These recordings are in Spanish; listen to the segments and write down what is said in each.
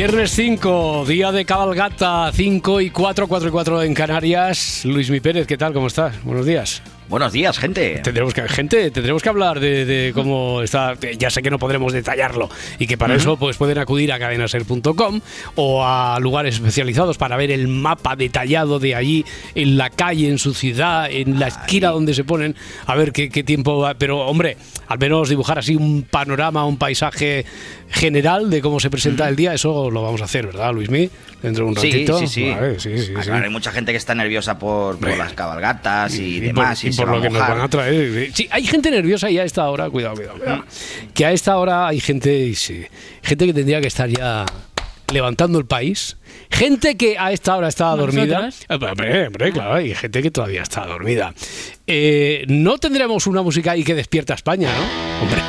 Viernes 5, día de cabalgata, 5 y 4, 4 y 4 en Canarias. Luis Mi Pérez, ¿qué tal? ¿Cómo estás? Buenos días. Buenos días, gente. Tendremos que, gente, tendremos que hablar de, de cómo está. Ya sé que no podremos detallarlo y que para eso pues pueden acudir a cadenaser.com o a lugares especializados para ver el mapa detallado de allí, en la calle, en su ciudad, en la esquina donde se ponen, a ver qué, qué tiempo va. Pero, hombre, al menos dibujar así un panorama, un paisaje general de cómo se presenta el día, eso lo vamos a hacer, ¿verdad, Luismi? Dentro de un ratito. sí, sí. Vale, sí, sí, Ah, sí. claro, hay mucha gente que está nerviosa por, por las cabalgatas y, y demás. por, y por lo que nos van a traer. Sí, hay gente nerviosa y a esta hora, cuidado, cuidado, cuidado. Que a esta hora hay gente, sí, gente que tendría que estar ya levantando el país. Gente que a esta hora estaba dormida. nosotros. Eh, Hombre, hombre, claro, hay gente que todavía está dormida. Eh, no tendremos una música ahí que despierta a España, ¿no? Hombre,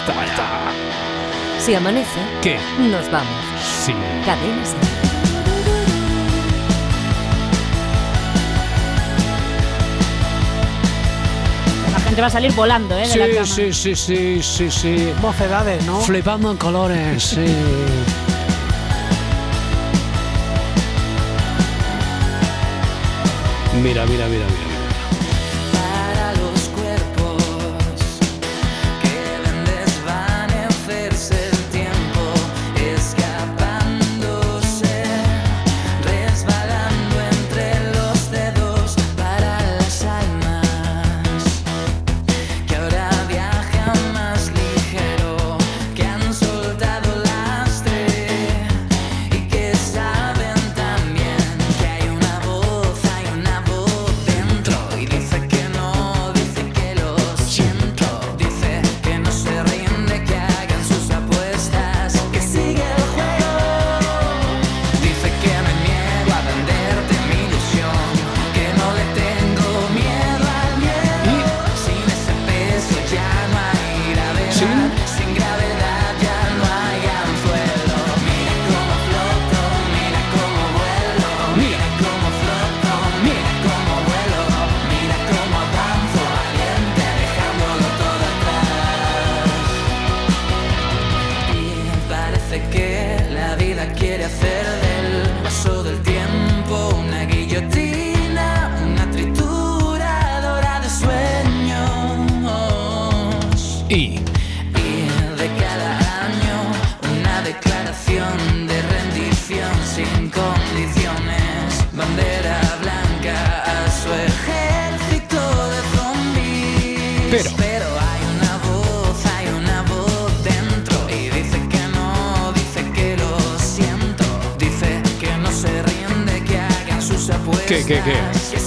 está, está- Si amanece, ¿Qué? nos vamos. Sí. Cadena gente va a salir volando, ¿eh? De Sí, la cama. sí, sí, sí, sí, sí. mocedades, ¿no? Flipando en colores, sí. Mira, mira, mira, mira. Sus apuestas. ¿Qué, qué, qué? Que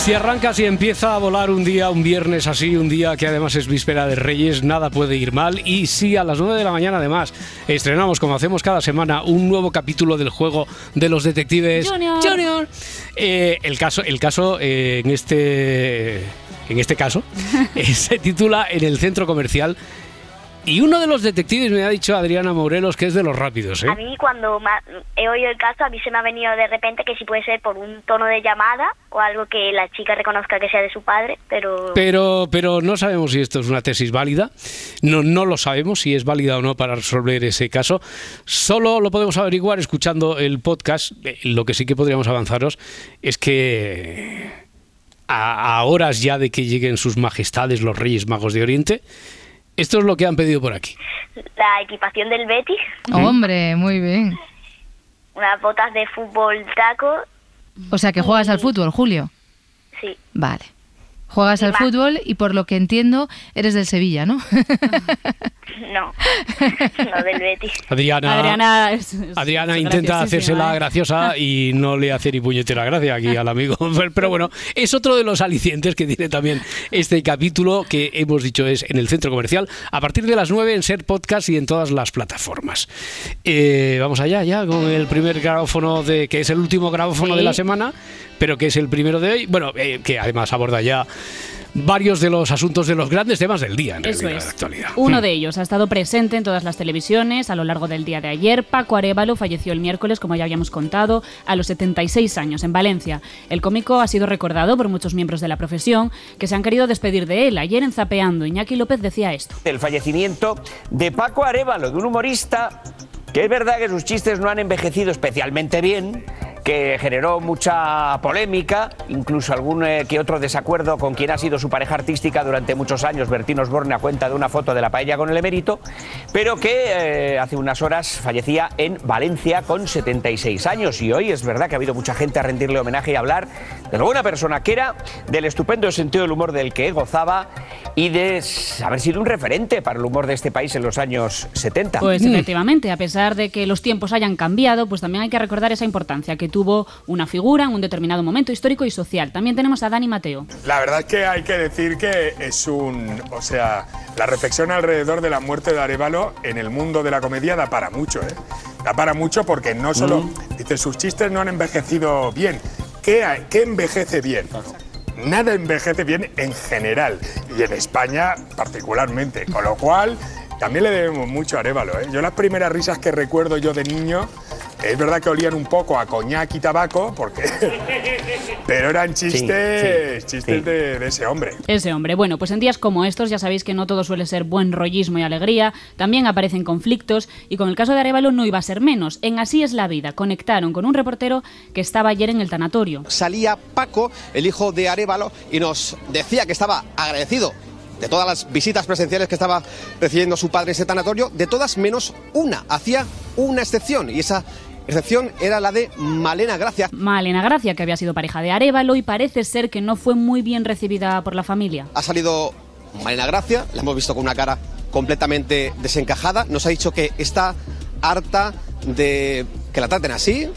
si arrancas y empieza a volar un día, un viernes así, un día que además es víspera de Reyes, nada puede ir mal. Y si a las 9 de la mañana además estrenamos, como hacemos cada semana, un nuevo capítulo del juego de los detectives Junior. Junior, eh, el caso, el caso eh, en este en este caso eh, se titula En el centro comercial Y uno de los detectives me ha dicho Adriana Morelos que es de los rápidos, ¿eh? A mí cuando he oído el caso, a mí se me ha venido de repente que si puede ser por un tono de llamada o algo que la chica reconozca que sea de su padre, pero... Pero, pero no sabemos si esto es una tesis válida. No, no lo sabemos si es válida o no para resolver ese caso. Solo lo podemos averiguar escuchando el podcast. Eh, Lo que sí que podríamos avanzaros es que a, a horas ya de que lleguen sus majestades los Reyes Magos de Oriente. Esto es lo que han pedido por aquí. La equipación del Betis, Hombre, muy bien. unas botas de fútbol taco, O sea que juegas al fútbol, Julio. sí. Vale. Juegas Y al más. fútbol y por lo que entiendo eres del Sevilla, ¿no? No, no del Betis. Adriana, Adriana, es- es- Adriana es intenta graciosísima, hacérsela ¿eh? graciosa y no le hace ni puñetera gracia aquí al amigo. Pero bueno, es otro de los alicientes que tiene también este capítulo que hemos dicho es en el centro comercial a partir de las 9 en Ser Podcast y en todas las plataformas. Eh, vamos allá ya con el primer grabófono de que es el último grabófono Sí. de la semana, pero que es el primero de hoy. Bueno, eh, que además aborda ya varios de los asuntos de los grandes temas del día en Eso realidad, es. de la actualidad. Uno Hmm. de ellos ha estado presente en todas las televisiones a lo largo del día de ayer. Paco Arevalo falleció el miércoles, como ya habíamos contado, a los 76 años en Valencia. El cómico ha sido recordado por muchos miembros de la profesión que se han querido despedir de él. Ayer en Zapeando, Iñaki López decía esto. El fallecimiento de Paco Arevalo, de un humorista que es verdad que sus chistes no han envejecido especialmente bien, que generó mucha polémica, incluso algún eh, que otro desacuerdo con quien ha sido su pareja artística durante muchos años, Bertín Osborne, a cuenta de una foto de la paella con el emérito, pero que eh, hace unas horas fallecía en Valencia con 76 años. Y hoy es verdad que ha habido mucha gente a rendirle homenaje y hablar de lo buena persona que era, del estupendo sentido del humor del que gozaba y de haber sido un referente para el humor de este país en los años 70. Pues efectivamente, a pesar de que los tiempos hayan cambiado, pues también hay que recordar esa importancia que tuvo una figura en un determinado momento histórico y social. También tenemos a Dani Mateo. La verdad es que hay que decir que es un. O sea, la reflexión alrededor de la muerte de Arevalo en el mundo de la comedia da para mucho, ¿eh? Da para mucho porque no solo. Dice, sus chistes no han envejecido bien. ¿Qué, hay- qué envejece bien? Nada envejece bien en general y en España particularmente. Con lo cual, también le debemos mucho a Arevalo. ¿eh? Yo las primeras risas que recuerdo yo de niño, es verdad que olían un poco a coñac y tabaco, porque pero eran chistes, sí, chistes sí. De, de ese hombre. Ese hombre. Bueno, pues en días como estos ya sabéis que no todo suele ser buen rollismo y alegría, también aparecen conflictos y con el caso de Arevalo no iba a ser menos. En Así es la vida conectaron con un reportero que estaba ayer en el tanatorio. salía Paco, el hijo de Arevalo, y nos decía que estaba agradecido de todas las visitas presenciales que estaba recibiendo su padre en ese tanatorio, de todas menos una. Hacía una excepción, y esa excepción era la de Malena Gracia. Malena Gracia, que había sido pareja de Arevalo y parece ser que no fue muy bien recibida por la familia. Ha salido Malena Gracia, la hemos visto con una cara completamente desencajada, nos ha dicho que está harta de que la traten así.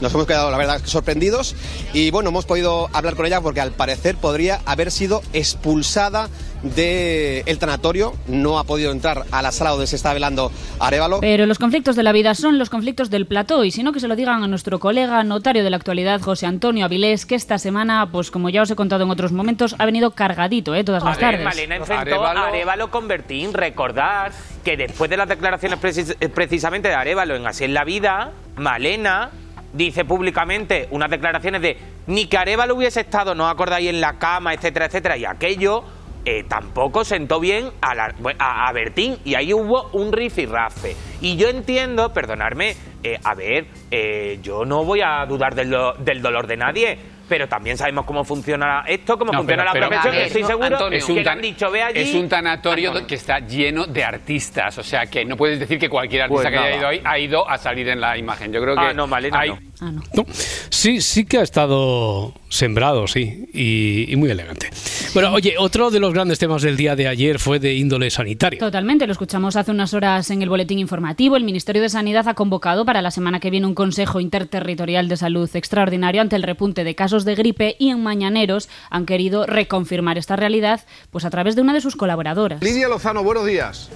Nos hemos quedado, la verdad, sorprendidos y bueno, hemos podido hablar con ella porque al parecer podría haber sido expulsada del tanatorio. No ha podido entrar a la sala donde se está velando Arevalo. Pero los conflictos de la vida son los conflictos del plató y si no que se lo digan a nuestro colega notario de la actualidad José Antonio Avilés que esta semana, pues como ya os he contado en otros momentos, ha venido cargadito ¿eh? todas las A ver, tardes. Malena enfrentó a Arevalo con Bertín. Recordad que después de las declaraciones precis- eh, precisamente de Arevalo en Así en la Vida, Malena dice públicamente unas declaraciones de ni que Arevalo hubiese estado, no acordáis, en la cama, etcétera, etcétera, y aquello eh, tampoco sentó bien a, la- a, a Bertín y ahí hubo un rifirrafe. Y yo entiendo, perdonadme, eh, a ver, eh, yo no voy a dudar del, do- del dolor de nadie. Pero también sabemos cómo funciona esto, cómo No, funciona pero- la profesión, a ver, que estoy seguro Antonio, es un que han dicho, ve allí. Es un tanatorio Antonio. que está lleno de artistas, o sea que no puedes decir que cualquier artista Pues que haya ido ahí ha ido a salir en la imagen. Yo creo que Ah, no, Malena hay, no. Ah, no. No, sí, sí que ha estado sembrado, sí, y, y muy elegante. Bueno, oye, otro de los grandes temas del día de ayer fue de índole sanitaria. Totalmente, lo escuchamos hace unas horas en el boletín informativo. El Ministerio de Sanidad ha convocado para la semana que viene un Consejo Interterritorial de Salud extraordinario ante el repunte de casos de gripe y en Mañaneros han querido reconfirmar esta realidad pues a través de una de sus colaboradoras. Lidia Lozano, buenos días.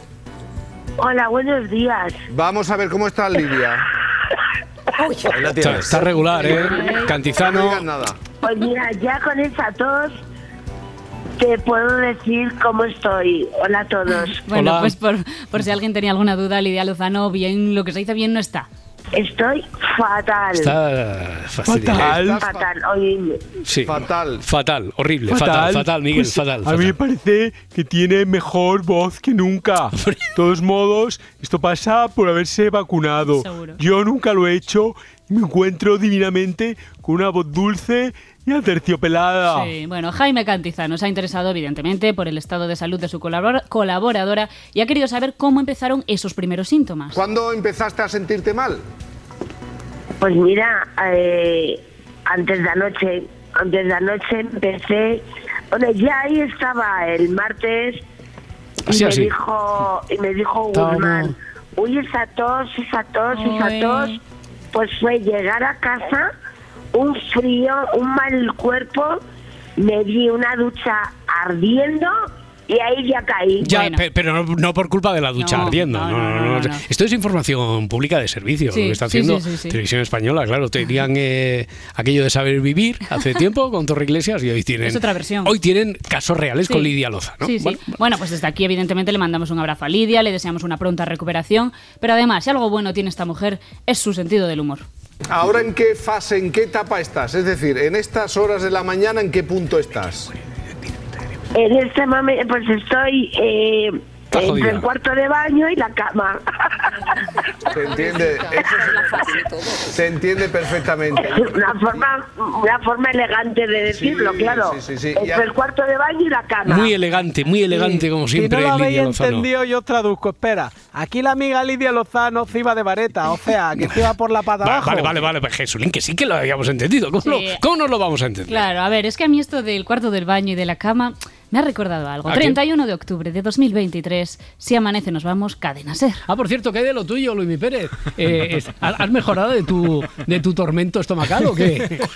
Hola, buenos días. Vamos a ver cómo está Lidia. Está, está regular, ¿eh? No Cantizano. Pues mira, ya con esa tos te puedo decir cómo estoy. Hola a todos. Bueno, Hola. pues por, por si alguien tenía alguna duda, Lidia Lozano, bien, lo que se dice bien no está. Estoy fatal. Está. Fatal. Fatal. Oye, Sí. Fatal. Fatal, horrible, fatal, fatal, Miguel, Pues, fatal. A mí me fatal. parece que tiene mejor voz que nunca. De todos modos, esto pasa por haberse vacunado. Seguro. Yo nunca lo he hecho y me encuentro divinamente con una voz dulce y aterciopelada. Sí, bueno, Jaime Cantizano se ha interesado evidentemente por el estado de salud de su colabor- colaboradora y ha querido saber cómo empezaron esos primeros síntomas. ¿Cuándo empezaste a sentirte mal? Pues mira, eh, antes de anoche, antes de anoche empecé, bueno, ya ahí estaba el martes y Así, me así. dijo y me dijo. Guzmán, uy esa tos, esa tos, esa Ay. tos, pues fue llegar a casa, un frío, un mal cuerpo, me di una ducha ardiendo y ahí ya caí. Ya, pe- pero no, no por culpa de la ducha No, ardiendo. no, No, no, no, no, no, no. no. Esto es información pública de servicio, Sí, lo que está sí, haciendo sí, sí, sí. Televisión Española. Claro, tenían eh, aquello de saber vivir hace tiempo con Torre Iglesias y hoy tienen. Es otra versión. Hoy tienen casos reales Sí. con Lidia Loza, ¿no? Sí, sí. Bueno, Bueno, pues desde aquí, evidentemente, le mandamos un abrazo a Lidia, le deseamos una pronta recuperación. Pero además, si algo bueno tiene esta mujer, es su sentido del humor. ¿Ahora en qué fase, en qué etapa estás? Es decir, en estas horas de la mañana, ¿en qué punto estás? En este momento, pues estoy eh, Está entre jodida. el cuarto de baño y la cama. Se entiende, eso se, se entiende perfectamente. Una forma, una forma elegante de decirlo, Sí, claro. sí, sí, sí. Entre Ya- el cuarto de baño y la cama. muy elegante, muy elegante, como siempre, si no lo habéis Lidia Lozano. entendido, yo os traduzco. Espera, aquí la amiga Lidia Lozano se iba de vareta, o sea, que se iba por la pata abajo. Vale, vale, vale, pues Jesulín, que sí que lo habíamos entendido. ¿Cómo, Sí. no, cómo no lo vamos a entender? Claro, a ver, es que a mí esto del cuarto del baño y de la cama me ha recordado algo. ¿A qué? 31 de octubre de 2023, si amanece nos vamos, cadena ser. Ah, por cierto, ¿qué hay de lo tuyo, Luis Pérez? Eh, es- ¿has mejorado de tu, de tu tormento estomacal o qué?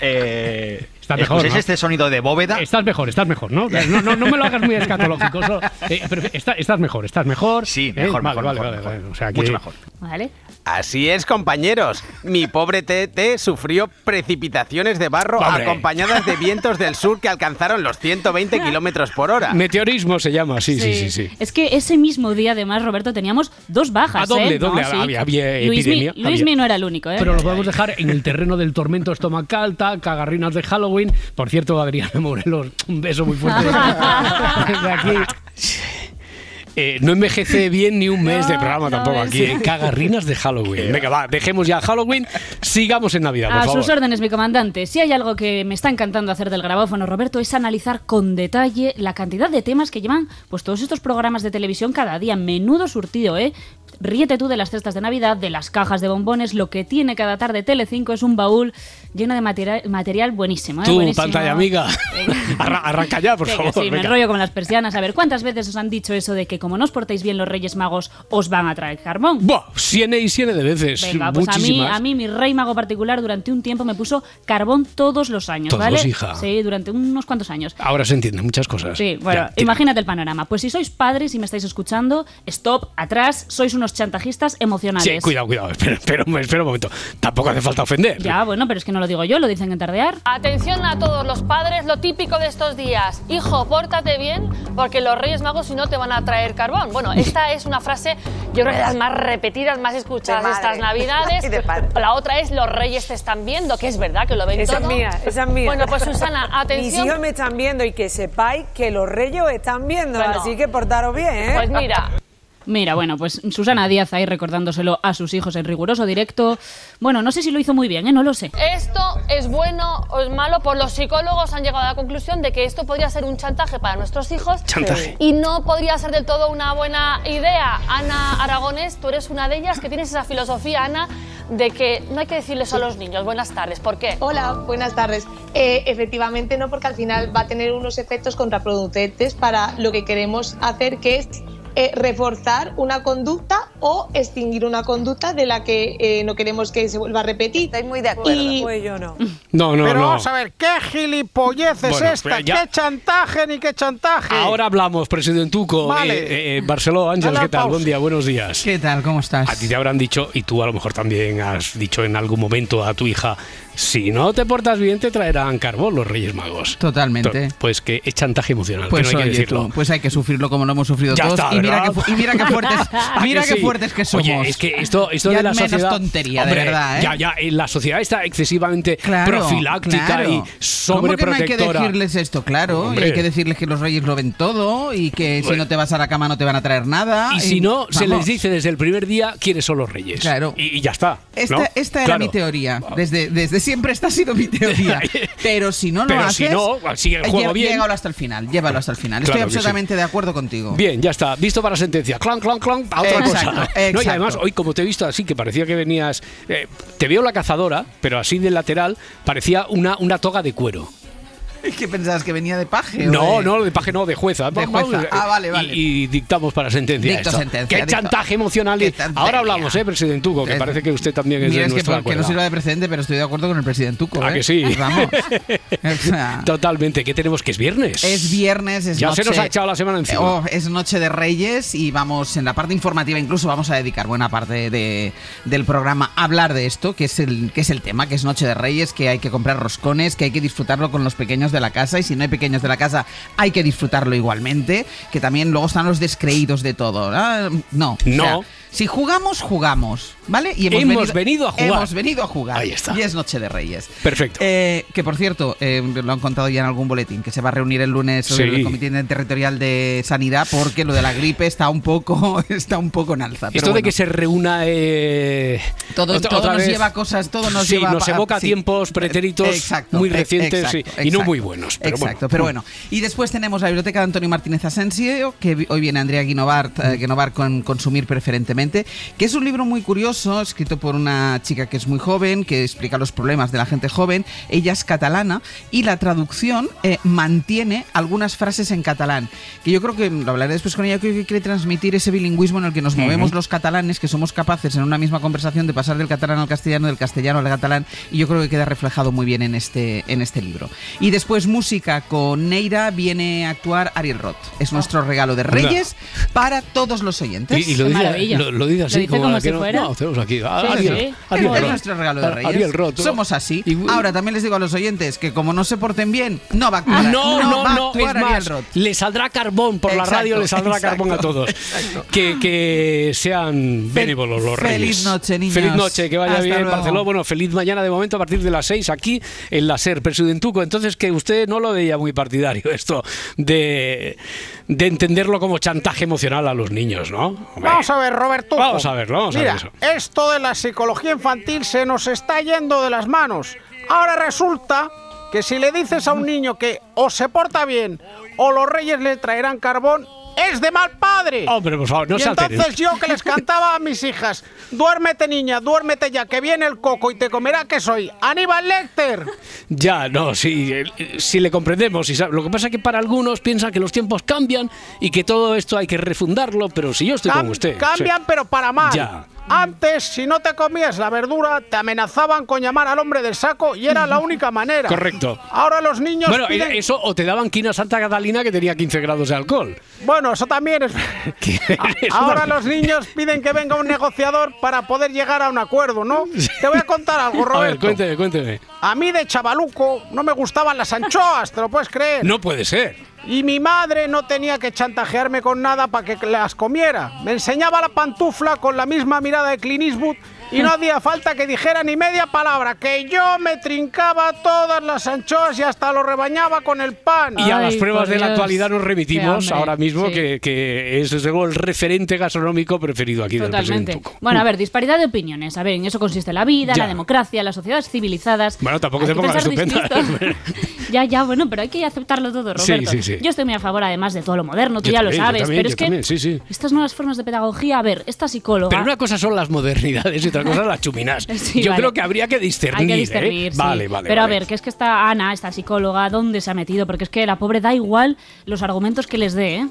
Eh, Estás mejor, ¿escucháis ¿no? este sonido de bóveda? Estás mejor, estás mejor, ¿no? No, no, no me lo hagas muy escatológico. solo- eh, pero está- estás mejor, estás mejor. Sí, Eh, mejor, vale, mejor, vale, mejor, vale, mejor. vale. O sea, que- Mucho mejor. ¿Vale? Así es, compañeros. Mi pobre Tete sufrió precipitaciones de barro Hombre. acompañadas de vientos del sur que alcanzaron los 120 kilómetros por hora. Meteorismo se llama, sí, sí, sí. sí. Es que ese mismo día, además, Roberto, teníamos dos bajas. Ah, doble, ¿eh? doble, No, sí. había- Luismi, epidemia, Luismi no era el único, ¿eh? Pero lo podemos dejar en el terreno del tormento estomacal, cagarrinas de Halloween. Por cierto, Adriana Morelos, un beso muy fuerte desde aquí. Eh, no envejece bien ni un mes de programa tampoco aquí. eh, Cagarrinas de Halloween. Venga, va, dejemos ya Halloween, sigamos en Navidad, por A favor. sus órdenes, mi comandante. Si hay algo que me está encantando hacer del grabófono, Roberto, es analizar con detalle la cantidad de temas que llevan pues todos estos programas de televisión cada día. Menudo surtido, ¿eh? Ríete tú de las cestas de Navidad, de las cajas de bombones. Lo que tiene cada tarde Telecinco es un baúl lleno de material, material buenísimo, ¿eh? Tú, Buenísimo. pantalla amiga, Arra- arranca ya, por Venga, favor. sí, me venga. enrollo con las persianas. A ver, ¿cuántas veces os han dicho eso de que como no os portáis bien los Reyes Magos, os van a traer carbón? Buah, siene y siene de veces. Venga, pues a mí, muchísimas. a mí mi rey mago particular durante un tiempo me puso carbón todos los años, Todos, ¿vale? hija. Sí, durante unos cuantos años. Ahora se entienden muchas cosas. Sí, bueno, Ya, imagínate el panorama. Pues si sois padres y me estáis escuchando, stop, atrás, sois unos chantajistas emocionales. Sí, cuidado, cuidado. Espera, espera, un- espera un momento. Tampoco hace falta ofender. Ya, bueno, pero es que no lo digo yo, lo dicen en Tardear. Atención a todos los padres, lo típico de estos días. Hijo, pórtate bien porque los Reyes Magos si no te van a traer carbón. Bueno, esta es una frase, yo creo que de las más repetidas, más escuchadas De estas Navidades. Y de padre. La otra es los Reyes te están viendo, que es verdad que lo ven Esa todo. es mía, esa es mía. Bueno, pues Susana, atención. Mis hijos me están viendo y que sepáis que los reyes están viendo, Bueno. así que portaros bien, ¿eh? Pues mira, Mira, bueno, pues Susana Díaz ahí recordándoselo a sus hijos en riguroso directo. Bueno, no sé si lo hizo muy bien, ¿eh? No lo sé. Esto es bueno o es malo, pues los psicólogos han llegado a la conclusión de que esto podría ser un chantaje para nuestros hijos. Chantaje. Y no podría ser del todo una buena idea. Ana Aragones, tú eres una de ellas que tienes esa filosofía, Ana, de que no hay que decirles a los niños buenas tardes. ¿Por qué? Hola, buenas tardes. Eh, efectivamente no, porque al final va a tener unos efectos contraproducentes para lo que queremos hacer, que es eh, reforzar una conducta o extinguir una conducta de la que eh, no queremos que se vuelva a repetir. Estoy muy de acuerdo. Pues yo no. No, no, Pero no. vamos a ver, ¿qué gilipollez es Bueno, esta? ya- ¿Qué chantaje ni qué chantaje? Ahora hablamos, presidentuco. Vale. Eh, eh, Barceló, Ángel, ¿qué tal? pausa. Buen día, buenos días. ¿Qué tal? ¿Cómo estás? A ti te habrán dicho, y tú a lo mejor también has dicho en algún momento a tu hija, si no te portas bien te traerán carbón los Reyes Magos. Totalmente. To- Pues que es chantaje emocional, Pues que no hay que oye decirlo. tú, pues hay que sufrirlo como lo hemos sufrido Ya todos. está, y, mira que, y mira qué fuertes, ¿A mira que qué sí? fuertes que somos. Oye, es que esto, esto Ya de la menos sociedad. tontería, de Hombre, verdad, ¿eh? Ya, ya, eh, la sociedad está excesivamente Claro, profiláctica claro. y ¿Cómo que no hay que sobreprotectora. decirles esto? Claro, y hay que decirles que los reyes lo ven todo y que si no te vas a la cama no te van a traer nada. Y si no, se les vamos. dice desde el primer día quiénes son los reyes. Claro. Y, y ya está. Esta, ¿no? esta era Claro. mi teoría. Desde, desde siempre esta ha sido mi teoría. Pero si no lo Pero haces. si no, sigue el juego lle- bien. Llégalo hasta el final. Llévalo hasta el final. Estoy que sí. absolutamente de acuerdo contigo. Bien, ya está. Visto para sentencia. Clan, clan, clan. A otra Exacto, cosa. No, y además, hoy, como te he visto así, que parecía que venías. eh, te veo la cazadora, pero así de lateral, parecía una, una toga de cuero. ¿Qué pensabas que venía de paje? No, de- no, de paje no, de jueza. De Vamos, jueza. eh, Ah, vale, vale. Y, dictamos para sentencia. Dicto esto. sentencia, Qué dicto. chantaje emocional. y- Ahora hablamos, ¿eh, presidente que parece que usted también es Mira, de es que, por- que no sirva de precedente, pero estoy de acuerdo con el presidente Tuco. ¿A ¿eh? que sí? Vamos. O sea, Totalmente. ¿Qué tenemos que es viernes? Es viernes, es Ya noche. se nos ha echado la semana encima. Oh, es noche de Reyes y vamos en la parte informativa, incluso vamos a dedicar buena parte de- del programa a hablar de esto, que es el que es el tema, que es Noche de Reyes, que hay que comprar roscones, que hay que disfrutarlo con los pequeños de la casa y si no hay pequeños de la casa hay que disfrutarlo igualmente, que también luego están los descreídos de todo. No, No. Si jugamos jugamos, ¿vale? Y Hemos venido a jugar. Hemos venido a jugar. Ahí está. Y es Noche de Reyes. Perfecto. Eh, que por cierto, eh, lo han contado ya en algún boletín, que se va a reunir el lunes Sí. el Comité Territorial de Sanidad porque lo de la gripe está un poco, está un poco en alza. Pero Esto de bueno, que se reúna. eh, todo, otra- todo otra nos vez- lleva a cosas, todo nos sí, lleva nos a- evoca sí. tiempos pretéritos Exacto, muy e- recientes exacto, y no muy buenos. Pero Exacto, bueno. pero bueno. Y después tenemos la biblioteca de Antonio Martínez Asensio, que hoy viene Andrea Guinovart, eh, Guinovart con Consumir Preferentemente, que es un libro muy curioso, escrito por una chica que es muy joven, que explica los problemas de la gente joven. Ella es catalana y la traducción eh, mantiene algunas frases en catalán, que yo creo que lo hablaré después con ella, creo que quiere transmitir ese bilingüismo en el que nos movemos Ujú. los catalanes, que somos capaces en una misma conversación de pasar del catalán al castellano, del castellano al catalán, y yo creo que queda reflejado muy bien en este, en este libro. Y después música con Neira viene a actuar Ariel Roth. Es nuestro regalo de Reyes para todos los oyentes. Y, y lo, dice, lo, lo dice así como, la que no, no, tenemos aquí. a- Sí, Ariel, sí. Ariel es Roth. nuestro regalo de Reyes. Ariel Roth. Somos así. Ahora también les digo a los oyentes que como no se porten bien, no va a actuar. No, no, no, actuar es Ariel más, Roth. le saldrá carbón por la radio, le saldrá exacto, carbón a todos. exacto. Que, que sean benévolos los feliz reyes. noche, niños. Feliz noche, que vaya Hasta bien, luego. Barcelona. Bueno, feliz mañana de momento a partir de las 6 aquí en la SER, Presidentuco. Entonces, que usted no lo veía muy partidario esto de, de entenderlo como chantaje emocional a los niños, ¿no? Hombre. Vamos a ver, Roberto. Vamos a verlo, vamos a Mira, ver eso. esto de la psicología infantil se nos está yendo de las manos. Ahora resulta que si le dices a un niño que o se porta bien o los reyes le traerán carbón, es de mal padre. Hombre, por favor, no y se entonces yo que les cantaba a mis hijas, duérmete niña, duérmete ya, que viene el coco y te comerá que soy. Aníbal Lecter. Ya, no, sí, eh, sí le comprendemos. y Lo que pasa es que para algunos piensan que los tiempos cambian y que todo esto hay que refundarlo, pero si yo estoy Cam- con usted. Cambian, sí. pero para mal. Ya. Antes, si no te comías la verdura, te amenazaban con llamar al hombre del saco y era la única manera. Correcto. Ahora los niños Bueno, piden- eso o te daban quina Santa Catalina que tenía 15 grados de alcohol. Bueno, eso también es... Ahora los niños piden que venga un negociador para poder llegar a un acuerdo, ¿no? Te voy a contar algo, A ver, Roberto. cuénteme, cuénteme. A mí de chavaluco no me gustaban las anchoas, ¿te lo puedes creer? No puede ser. Y mi madre no tenía que chantajearme con nada para que las comiera. Me enseñaba la pantufla con la misma mirada de Clint y no hacía falta que dijera ni media palabra, que yo me trincaba todas las anchoas y hasta lo rebañaba con el pan. Y a las pruebas de la actualidad nos remitimos ahora mismo, Sí. que, que es desde luego el referente gastronómico preferido aquí del Totalmente. presidente. Bueno, a ver, disparidad de opiniones. A ver, en eso consiste la vida, Ya. la democracia, las sociedades civilizadas. Bueno, tampoco te que pongas estupenda. ya, ya, bueno, pero hay que aceptarlo todo, Sí, Roberto. sí, sí. Yo estoy muy a favor, además, de todo lo moderno, tú Yo ya también, lo sabes. también, pero es que también, sí, sí. estas nuevas formas de pedagogía, a ver, esta psicóloga. Pero una cosa son las modernidades y otra cosa las chuminas. Sí, Yo vale. creo que habría que discernir. Hay que ¿eh? sí. Vale, vale. Pero vale. a ver, que es que esta Ana, esta psicóloga, ¿dónde se ha metido? Porque es que la pobre da igual los argumentos que les dé, ¿eh?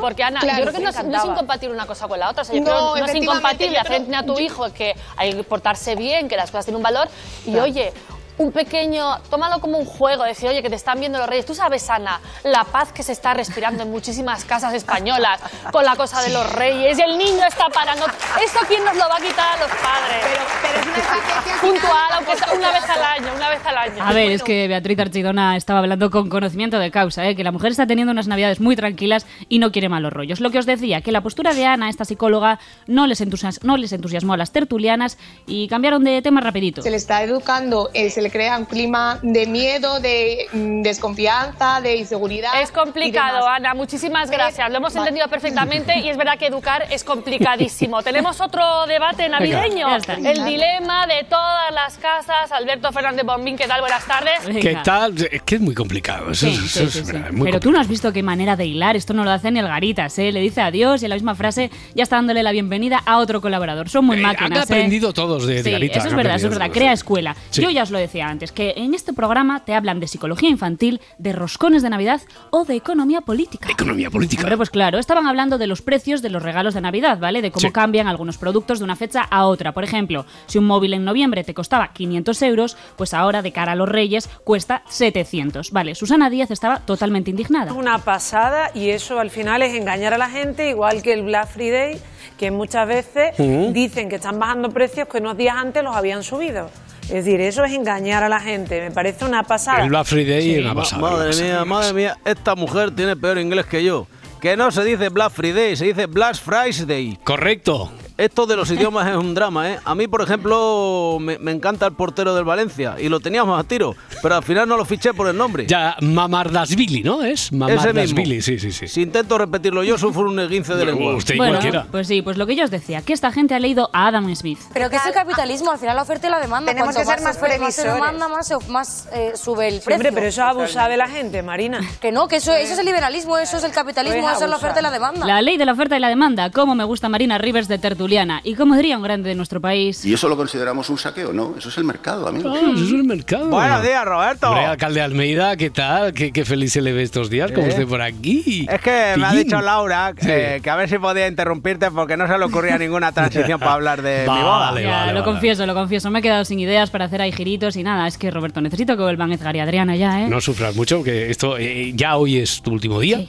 Porque Ana, Claro, yo creo que no es, no es encantaba. incompatible una cosa con la otra. O sea, yo No, creo que no es incompatible hacer a tu hijo que hay que portarse bien, que las cosas tienen un valor. Y oye, un pequeño, tómalo como un juego, decir, oye, que te están viendo los reyes. Tú sabes, Ana, la paz que se está respirando en muchísimas casas españolas con la cosa de los reyes y el niño está parando. ¿Esto quién nos lo va a quitar a los padres? Pero, es una estrategia puntual, aunque sea una vez al año, una vez al año. A ver, es que Beatriz Archidona estaba hablando con conocimiento de causa, ¿eh? que la mujer está teniendo unas navidades muy tranquilas y no quiere malos rollos. Lo que os decía, que la postura de Ana, esta psicóloga, no les, entusias- no les entusiasmó a las tertulianas y cambiaron de tema rapidito. Se le está educando, eh, se le crea un clima de miedo, de mm, desconfianza, de inseguridad. Es complicado, Ana. Muchísimas gracias. Lo hemos Vale. entendido perfectamente y es verdad que educar es complicadísimo. Tenemos otro debate navideño. El dilema de todas las casas. Alberto Fernández Bombín, ¿qué tal? Buenas tardes. ¿Qué tal? Es que es muy complicado. Eso, Sí, es- sí, eso sí, es sí. verdad, muy Pero tú no has visto qué manera de hilar. Esto no lo hace ni el Garitas, ¿eh? Le dice adiós y en la misma frase ya está dándole la bienvenida a otro colaborador. Son muy Han máquinas, ¿eh? aprendido todos de, de Sí, Garita. eso es han verdad, eso es verdad. Crea escuela. Sí. Yo ya os lo decía antes, que en este programa te hablan de psicología infantil, de roscones de Navidad o de economía política. Economía política. Hombre, pues claro, estaban hablando de los precios de los regalos de Navidad, ¿vale? De cómo Sí. cambian algunos productos de una fecha a otra. Por ejemplo, si un móvil en noviembre te costaba 500 euros, pues ahora de cara a los Reyes cuesta 700. Vale, Susana Díaz estaba totalmente indignada. Es una pasada y eso al final es engañar a la gente, igual que el Black Friday, que muchas veces dicen que están bajando precios que unos días antes los habían subido. Es decir, eso es engañar a la gente, me parece una pasada. El Black Friday es una pasada. Madre pasada. mía, madre mía, esta mujer tiene peor inglés que yo. Que no se dice Black Friday, se dice Black Friday. Correcto. Esto de los idiomas es un drama, ¿eh? A mí, por ejemplo, me, me encanta el portero del Valencia y lo teníamos a tiro, pero al final no lo fiché por el nombre. Ya, Mamardasvili, ¿no? Es. Mamardasvili, sí, sí, sí. Si intento repetirlo yo, sufro un esguince de lengua. Usted y Bueno, cualquiera. pues sí, pues lo que yo os decía, que esta gente ha leído a Adam Smith. Pero que es el capitalismo, al final la oferta y la demanda. Tenemos Cuanto que ser más más se previsores. demanda, más, más eh, sube el precio. hombre, pero eso es abusar de la gente, Marina. Que no, que eso, eso es el liberalismo, eso es el capitalismo, Pues eso es la oferta y la demanda. La ley de la oferta y la demanda, cómo me gusta Marina Rivers de Tertuliana y como diría un grande de nuestro país. ¿Y eso lo consideramos un saqueo? No, eso es el mercado, amigo. Ah, eso es el mercado. Buenos días, Roberto. Hombre, alcalde Almeida, ¿qué tal? ¿Qué, qué feliz se le ve estos días, como Eh. usted por aquí. Es que me ha dicho Laura Sí. eh, que a ver si podía interrumpirte porque no se le ocurría ninguna transición para hablar de mi boda. Vale, Ya, vale, lo vale. confieso, lo confieso. Me he quedado sin ideas para hacer ahí giritos y nada. Es que Roberto, necesito que vuelvan Edgar y Adriana ya, ¿eh? No sufras mucho, que esto eh, ya hoy es tu último día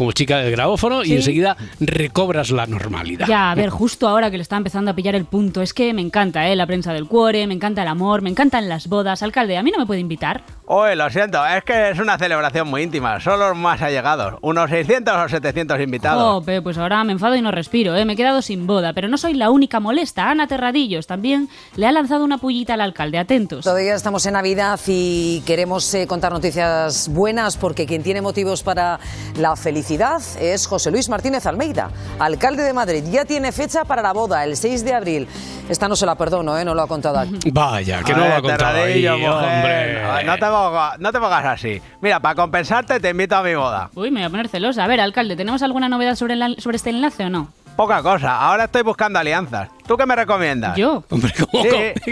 como chica del grabófono y Sí. enseguida recobras la normalidad. Ya, a ver, justo ahora que le está empezando a pillar el punto, es que me encanta, ¿eh? La prensa del cuore, me encanta el amor, me encantan las bodas. Alcalde, ¿a mí no me puede invitar? Oye, lo siento, es que es una celebración muy íntima, solo los más allegados, unos 600 o 700 invitados. Jope, pues ahora me enfado y no respiro, ¿eh? Me he quedado sin boda, pero no soy la única molesta. Ana Terradillos también le ha lanzado una pullita al alcalde, atentos. Todavía estamos en Navidad y queremos eh, contar noticias buenas porque quien tiene motivos para la felicidad es José Luis Martínez Almeida, alcalde de Madrid. Ya tiene fecha para la boda, el 6 de abril. Esta no se la perdono, ¿eh? no lo ha contado aquí. Vaya, que no A lo ha contado ahí, hombre. No te, pongas, no te pongas así. Mira, para compensarte te invito a mi boda. Uy, me voy a poner celosa. A ver, alcalde, ¿tenemos alguna novedad sobre, sobre este enlace o no? Poca cosa, ahora estoy buscando alianzas. ¿Tú qué me recomiendas? ¿Yo? Hombre, ¿cómo? Sí,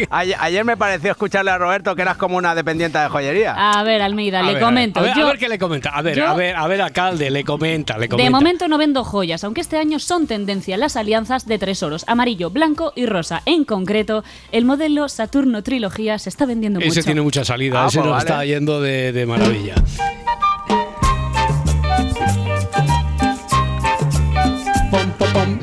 ayer, ayer me pareció escucharle a Roberto que eras como una dependiente de joyería. A ver, Almeida, A le ver, a comento. ver, a ver, yo, a ver qué le comenta. A ver, yo- a ver, a ver, alcalde, le comenta, le comenta. de momento no vendo joyas, aunque este año son tendencia las alianzas de tres oros, amarillo, blanco y rosa. En concreto, el modelo Saturno Trilogía se está vendiendo Ese mucho. tiene mucha salida, Ah, ese pues nos vale. está yendo de, de maravilla.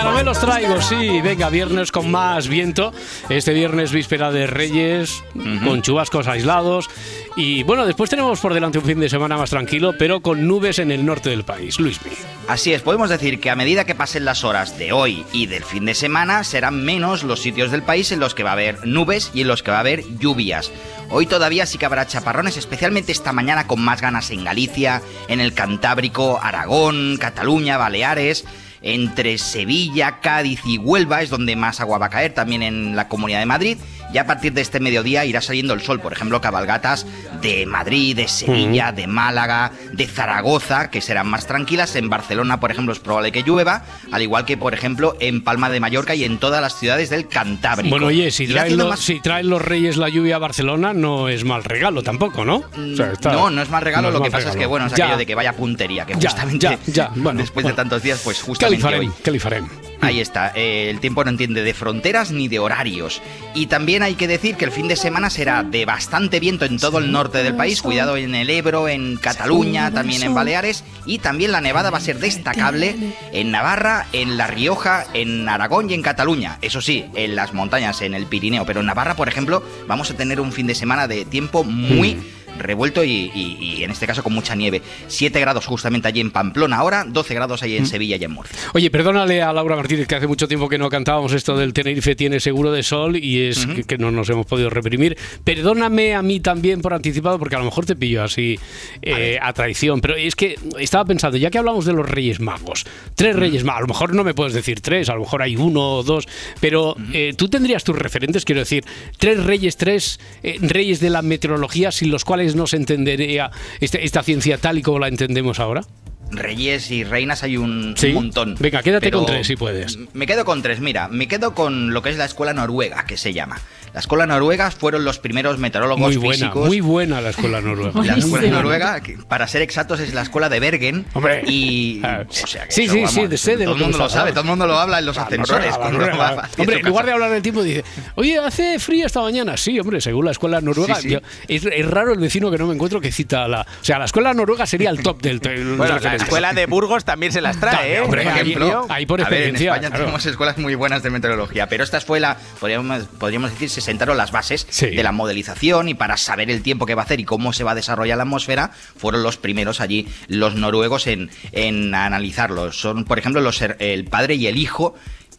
Caramelos traigo, sí. Venga, viernes con más viento. Este viernes víspera de Reyes, con chubascos aislados. Y bueno, después tenemos por delante un fin de semana más tranquilo, pero con nubes en el norte del país. Luismi. Así es, podemos decir que a medida que pasen las horas de hoy y del fin de semana, serán menos los sitios del país en los que va a haber nubes y en los que va a haber lluvias. Hoy todavía sí que habrá chaparrones, especialmente esta mañana con más ganas en Galicia, en el Cantábrico, Aragón, Cataluña, Baleares. Entre Sevilla, Cádiz y Huelva es donde más agua va a caer, también en la Comunidad de Madrid. Ya a partir de este mediodía irá saliendo el sol, por ejemplo, cabalgatas de Madrid, de Sevilla, de Málaga, de Zaragoza, que serán más tranquilas. En Barcelona, por ejemplo, es probable que llueva, al igual que, por ejemplo, en Palma de Mallorca y en todas las ciudades del Cantábrico. Bueno, oye, si traen, los, más- si traen los Reyes la lluvia a Barcelona, no es mal regalo tampoco, ¿no? O sea, está- no, no es más regalo, no es lo que mal pasa es que, bueno, es Ya. aquello de que vaya puntería, que justamente ya, ya, bueno, después bueno. de tantos días, pues ¿Qué le justamente le farem? Ahí está, eh, el tiempo no entiende de fronteras ni de horarios. Y también hay que decir que el fin de semana será de bastante viento en todo el norte del país, cuidado en el Ebro, en Cataluña, también en Baleares, y también la nevada va a ser destacable en Navarra, en La Rioja, en Aragón y en Cataluña. Eso sí, en las montañas, en el Pirineo, pero en Navarra, por ejemplo, vamos a tener un fin de semana de tiempo muy revuelto y, y- y en este caso con mucha nieve. 7 grados justamente allí en Pamplona ahora, 12 grados ahí en Sevilla y en Murcia. Oye, perdónale a Laura Martínez que hace mucho tiempo que no cantábamos esto del Tenerife tiene seguro de sol y es que, que no nos hemos podido reprimir. Perdóname a mí también por anticipado porque a lo mejor te pillo así eh, a, traición, pero es que estaba pensando, ya que hablamos de los Reyes Magos, tres Reyes Magos, a lo mejor no me puedes decir tres, a lo mejor hay uno o dos, pero eh, tú tendrías tus referentes, quiero decir, tres Reyes, tres eh, Reyes de la meteorología sin los cuales no se entendería este- esta ciencia tal y como la entendemos ahora. Reyes y reinas hay un, Sí. un montón. Venga, quédate Pero con tres si puedes. Me quedo con tres, mira, me quedo con lo que es la escuela noruega, que se llama. La escuela noruega fueron los primeros meteorólogos Muy buena, físicos. muy buena la escuela noruega. La escuela noruega, que, para ser exactos, es la escuela de Bergen. Y. o sea, que Sí, eso, sí, vamos, sí, de- todo el mundo lo sabe, todo el mundo lo habla en los La ascensores. noruega, noruega. Hombre, en lugar de hablar del tiempo, dice, oye, hace frío esta mañana. Sí, hombre, según la escuela noruega. Sí, sí. yo- es, es raro el vecino que no me encuentro que cita la. O sea, la escuela noruega sería el top del. Bueno, la. Escuela de Burgos también se las trae, ¿eh? Por ejemplo, ahí por a ver, en experiencia, España claro. tenemos escuelas muy buenas de meteorología, pero esta escuela, podríamos, podríamos decir, se sentaron las bases de la modelización y para saber el tiempo que va a hacer y cómo se va a desarrollar la atmósfera, fueron los primeros allí, los noruegos, en, en analizarlos. Son, por ejemplo, los, el padre y el hijo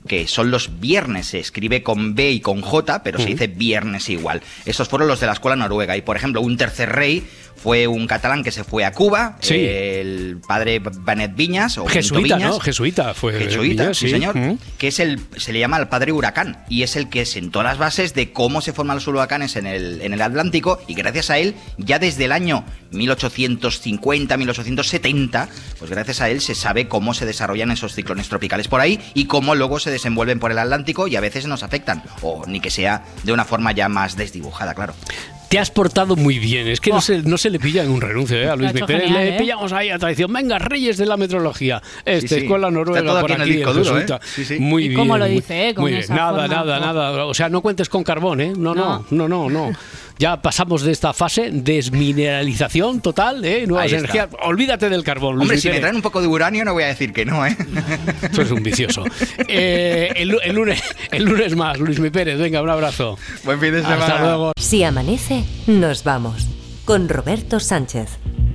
que son los viernes, se escribe con B y con J, pero se dice viernes igual. Estos fueron los de la escuela noruega. Y, por ejemplo, un tercer rey fue un catalán que se fue a Cuba, Sí. el padre Benet Viñas, o Jesuita, Viñas, ¿no? Jesuita fue. Jesuita, Viñas, sí, sí. señor. Mm. Que es el, se le llama el padre huracán y es el que sentó las bases de cómo se forman los huracanes en el, en el Atlántico y gracias a él, ya desde el año 1850, 1870, pues gracias a él se sabe cómo se desarrollan esos ciclones tropicales por ahí y cómo luego se desenvuelven por el Atlántico y a veces nos afectan, o ni que sea de una forma ya más desdibujada, claro. Te has portado muy bien. Es que no, se, no se le pilla en un renuncio ¿eh? a Luis Pérez. genial, Le ¿eh? pillamos ahí a traición. Venga, reyes de la metrología. Este, Sí, sí. escuela noruega por aquí duro, ¿eh? Sí, sí. Muy ¿Y bien. cómo lo muy- dice, eh? Con muy bien. esa Nada, forma, nada, nada. O sea, no cuentes con carbón, ¿eh? No, no, no, no, no. Ya pasamos de esta fase desmineralización total, ¿eh? Nuevas energías. Olvídate del carbón, Luis Hombre, si me traen un poco de uranio no voy a decir que no, ¿eh? Tú eres un vicioso. Eh, el, lu- el lunes, el lunes más, Luis Mi Pérez. Venga, un abrazo. Buen fin de Hasta luego. Si amanece, nos vamos. Con Roberto Sánchez.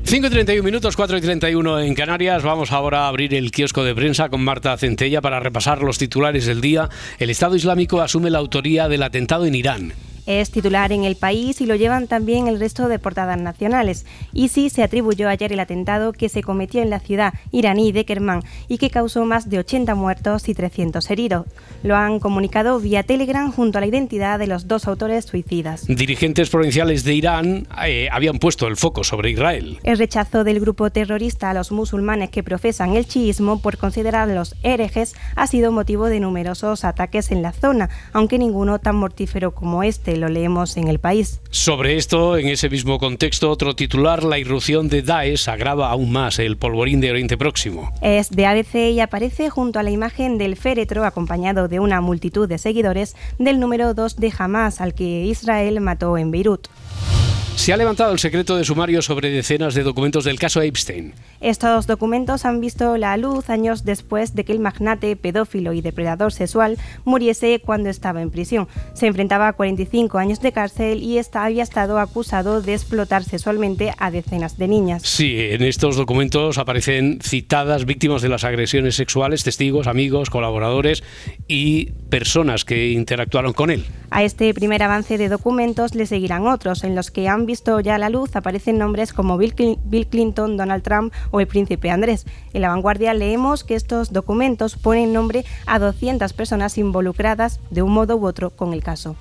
5 y 31 minutos, 4 y 31 en Canarias. Vamos ahora a abrir el kiosco de prensa con Marta Centella para repasar los titulares del día. El Estado Islámico asume la autoría del atentado en Irán. Es titular en el país y lo llevan también el resto de portadas nacionales. ISIS se atribuyó ayer el atentado que se cometió en la ciudad iraní de Kermán y que causó más de 80 muertos y 300 heridos. Lo han comunicado vía Telegram junto a la identidad de los dos autores suicidas. Dirigentes provinciales de Irán eh, habían puesto el foco sobre Israel. El rechazo del grupo terrorista a los musulmanes que profesan el chiismo por considerarlos herejes ha sido motivo de numerosos ataques en la zona, aunque ninguno tan mortífero como este, lo leemos en el país. Sobre esto, en ese mismo contexto, otro titular, la irrupción de Daesh agrava aún más el polvorín de Oriente Próximo. Es de ABC y aparece junto a la imagen del féretro acompañado de una multitud de seguidores del número 2 de Hamas al que Israel mató en Beirut. Se ha levantado el secreto de sumario sobre decenas de documentos del caso Epstein. Estos documentos han visto la luz años después de que el magnate pedófilo y depredador sexual muriese cuando estaba en prisión. Se enfrentaba a 45 años de cárcel y esta había estado acusado de explotar sexualmente a decenas de niñas. Sí, en estos documentos aparecen citadas víctimas de las agresiones sexuales, testigos, amigos, colaboradores y personas que interactuaron con él. A este primer avance de documentos le seguirán otros, en los que han visto ya la luz aparecen nombres como Bill, Clin- Bill Clinton, Donald Trump o el príncipe Andrés. En la vanguardia leemos que estos documentos ponen nombre a 200 personas involucradas de un modo u otro con el caso.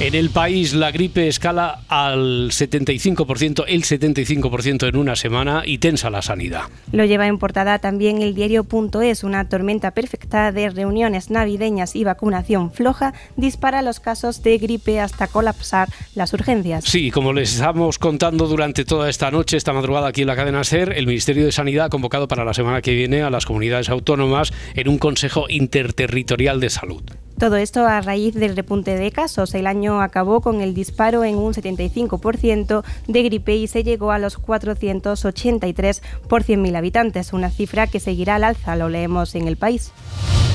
En el país la gripe escala al 75%, el 75% en una semana y tensa la sanidad. Lo lleva en portada también el diario.es, una tormenta perfecta de reuniones navideñas y vacunación floja dispara los casos de gripe hasta colapsar las urgencias. Sí, como les estamos contando durante toda esta noche, esta madrugada aquí en la cadena SER, el Ministerio de Sanidad ha convocado para la semana que viene a las comunidades autónomas en un Consejo Interterritorial de Salud. Todo esto a raíz del repunte de casos. El año acabó con el disparo en un 75% de gripe y se llegó a los 483 por 100.000 habitantes, una cifra que seguirá al alza, lo leemos en el país.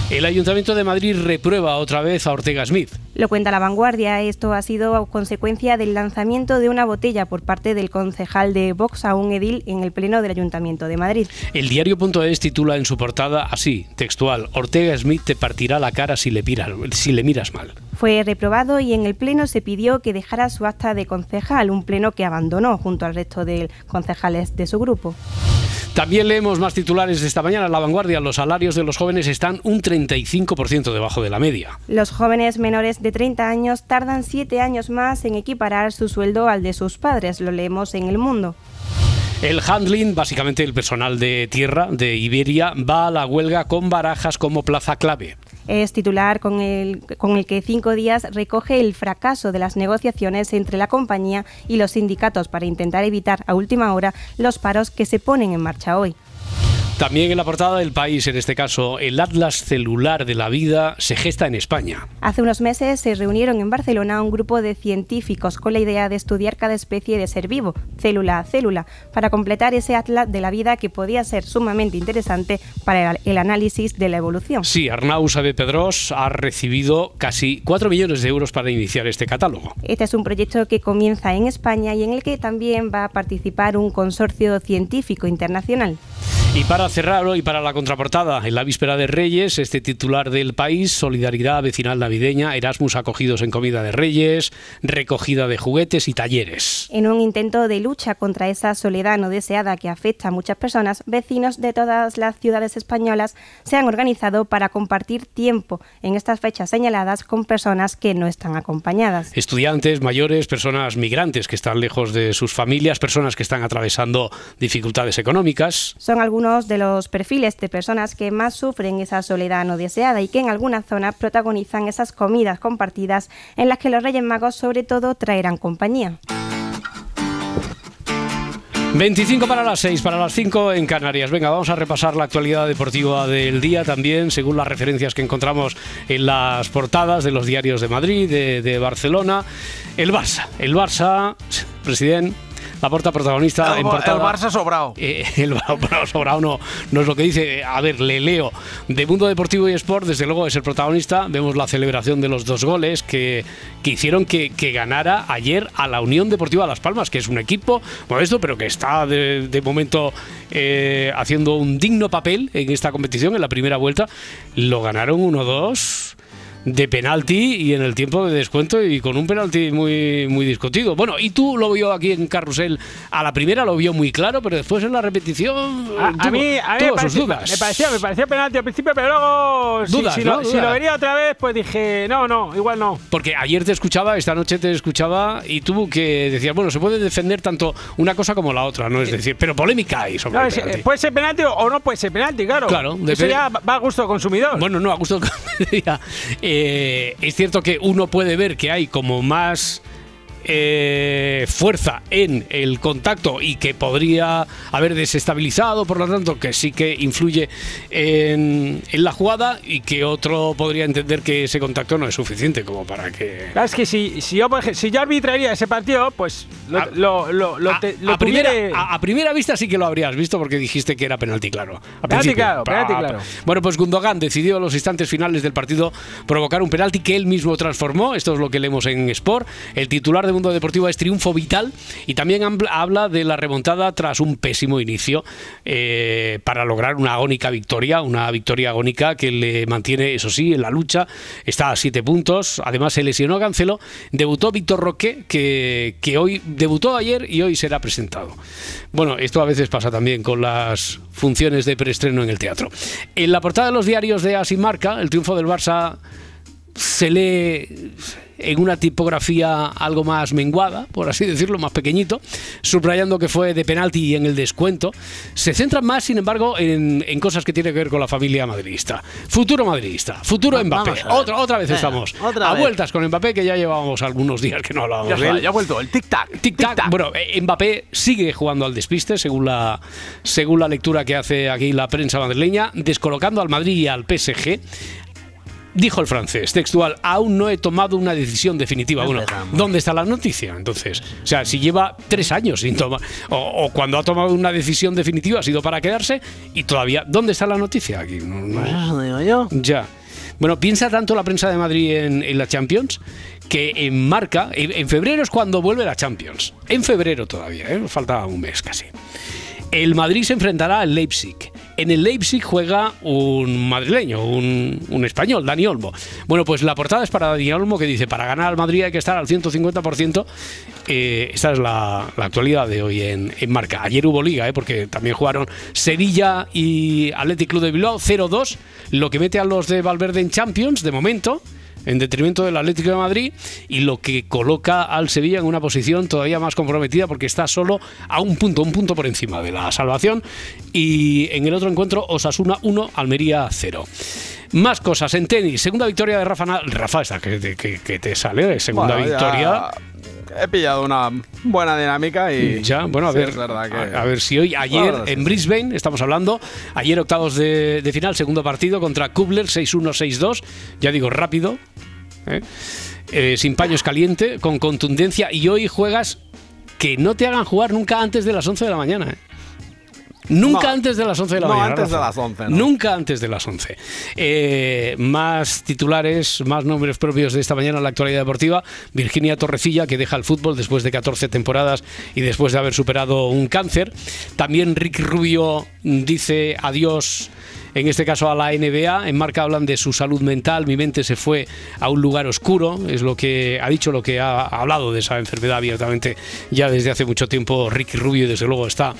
El Ayuntamiento de Madrid reprueba otra vez a Ortega Smith. Lo cuenta la vanguardia. Esto ha sido consecuencia del lanzamiento de una botella por parte del concejal de Vox a un edil en el Pleno del Ayuntamiento de Madrid. El diario.es titula en su portada así, textual, Ortega Smith te partirá la cara si le, miras, si le miras mal. Fue reprobado y en el Pleno se pidió que dejara su acta de concejal, un Pleno que abandonó junto al resto de concejales de su grupo. También leemos más titulares de esta mañana. La vanguardia, los salarios de los jóvenes están un 35% debajo de la media. Los jóvenes menores de 30 años tardan 7 años más en equiparar su sueldo al de sus padres. Lo leemos en El Mundo. El handling, básicamente el personal de tierra de Iberia, va a la huelga con barajas como plaza clave. Es titular con el, con el que cinco días recoge el fracaso de las negociaciones entre la compañía y los sindicatos para intentar evitar a última hora los paros que se ponen en marcha hoy. También en la portada del país, en este caso, el Atlas Celular de la Vida se gesta en España. Hace unos meses se reunieron en Barcelona un grupo de científicos con la idea de estudiar cada especie de ser vivo, célula a célula, para completar ese Atlas de la vida que podía ser sumamente interesante para el análisis de la evolución. Sí, Arnau Sabe Pedros ha recibido casi 4 millones de euros para iniciar este catálogo. Este es un proyecto que comienza en España y en el que también va a participar un consorcio científico internacional. Y para cerrar hoy, para la contraportada, en la víspera de Reyes, este titular del país, Solidaridad Vecinal Navideña, Erasmus acogidos en comida de Reyes, recogida de juguetes y talleres. En un intento de lucha contra esa soledad no deseada que afecta a muchas personas, vecinos de todas las ciudades españolas se han organizado para compartir tiempo en estas fechas señaladas con personas que no están acompañadas. Estudiantes, mayores, personas migrantes que están lejos de sus familias, personas que están atravesando dificultades económicas. Son algunos de los perfiles de personas que más sufren esa soledad no deseada y que en algunas zonas protagonizan esas comidas compartidas en las que los Reyes Magos sobre todo traerán compañía. 25 para las 6, para las 5 en Canarias. Venga, vamos a repasar la actualidad deportiva del día también, según las referencias que encontramos en las portadas de los diarios de Madrid, de, de Barcelona. El Barça, el Barça, presidente, la porta protagonista el, en portada. El Barça sobrado. Eh, el Barça sobrado no, no es lo que dice. A ver, le leo. De Mundo Deportivo y Sport, desde luego es el protagonista. Vemos la celebración de los dos goles que, que hicieron que, que, ganara ayer a la Unión Deportiva Las Palmas, que es un equipo modesto, pero que está de, de momento eh, haciendo un digno papel en esta competición, en la primera vuelta. Lo ganaron 1-2 de penalti y en el tiempo de descuento y con un penalti muy, muy discutido. Bueno, y tú lo vio aquí en Carrusel, a la primera lo vio muy claro, pero después en la repetición a, tuvo, a mí, a mí me, pareció, dudas. me parecía me parecía penalti al principio, pero luego Dudas, si, si ¿no? lo, si Dudas. lo vería otra vez, pues dije, no, no, igual no. Porque ayer te escuchaba, esta noche te escuchaba y tú que decías, bueno, se puede defender tanto una cosa como la otra, ¿no? Es decir, pero polémica hay sobre No, el es- penalti. puede ser penalti o no puede ser penalti, claro. Claro, Eso ya va a gusto consumidor. Bueno, no, a gusto consumidor. Eh, es cierto que uno puede ver que hay como más eh, fuerza en el contacto y que podría haber desestabilizado, por lo tanto, que sí que influye en, en la jugada y que otro podría entender que ese contacto no es suficiente como para que... Es que si, si, yo, por si yo arbitraría ese partido, pues lo, lo, lo, lo, te- lo a, primera, tuviera- a, a primera vista sí que lo habrías visto porque dijiste que era penalti claro. Al Penalti claro, penalti claro. Bueno, pues Gundogan decidió en los instantes finales del partido provocar un penalti que él mismo transformó. Esto es lo que leemos en Sport. El titular de Mundo Deportivo es triunfo vital y también habla de la remontada tras un pésimo inicio eh, para lograr una agónica victoria, una victoria agónica que le mantiene, eso sí, en la lucha. Está a siete puntos. Además, se lesionó Cancelo. Debutó Víctor Roque, que, que hoy debutó ayer y hoy será presentado. Bueno, esto a veces pasa también con las funciones de preestreno en el teatro. En la portada de los diarios de Así Marca, el triunfo del Barça se lee en una tipografía algo más menguada, por así decirlo, más pequeñito, subrayando que fue de penalti y en el descuento. Se centran más, sin embargo, en, en cosas que tienen que ver con la familia madridista. Futuro madridista, futuro Va- Mbappé. Otra, otra vez Venga, estamos otra a vez. vueltas con Mbappé, que ya llevábamos algunos días que no hablábamos Ya de él. ya ha vuelto el tic-tac. Tic-tac. Bueno, eh, Mbappé sigue jugando al despiste, según la, según la lectura que hace aquí la prensa madrileña, descolocando al Madrid y al PSG. Dijo el francés, textual, aún no he tomado una decisión definitiva. Bueno, ¿dónde está la noticia? Entonces, o sea, si lleva tres años sin tomar, o, o cuando ha tomado una decisión definitiva ha sido para quedarse, y todavía, ¿dónde está la noticia? Aquí, no- no- Pues eso digo yo. ya. Bueno, piensa tanto la prensa de Madrid en, en la Champions que en marca, en, en febrero es cuando vuelve la Champions. En febrero todavía, ¿eh? falta un mes casi. El Madrid se enfrentará al Leipzig. En el Leipzig juega un madrileño, un, un español, Dani Olmo. Bueno, pues la portada es para Dani Olmo que dice, para ganar al Madrid hay que estar al 150%. Eh, esta es la, la actualidad de hoy en, en marca. Ayer hubo liga, ¿eh? porque también jugaron Sevilla y Athletic Club de Bilbao 0-2, lo que mete a los de Valverde en Champions de momento en detrimento del Atlético de Madrid y lo que coloca al Sevilla en una posición todavía más comprometida porque está solo a un punto, un punto por encima de la salvación y en el otro encuentro Osasuna 1, Almería 0. Más cosas en tenis, segunda victoria de Rafa. Rafa, esta que, te- que- que te sale, segunda Bueno, ya victoria. He pillado una buena dinámica y. Ya, bueno, a sí, ver, es verdad que- a, a ver si hoy, ayer en sí. Brisbane, estamos hablando, ayer octavos de, de final, segundo partido contra Kubler, 6-1, 6-2, ya digo, rápido, ¿eh? Eh, sin paños caliente, con contundencia, y hoy juegas que no te hagan jugar nunca antes de las 11 de la mañana, ¿eh? Nunca No, antes de las 11 de la no, mañana. antes de las 11, ¿no? Nunca antes de las 11. Eh, más titulares, más nombres propios de esta mañana en la actualidad deportiva. Virginia Torrecilla, que deja el fútbol después de 14 temporadas y después de haber superado un cáncer. También Rick Rubio dice adiós. En este caso a la NBA, en marca hablan de su salud mental, mi mente se fue a un lugar oscuro, es lo que ha dicho, lo que ha hablado de esa enfermedad abiertamente ya desde hace mucho tiempo Ricky Rubio y desde luego está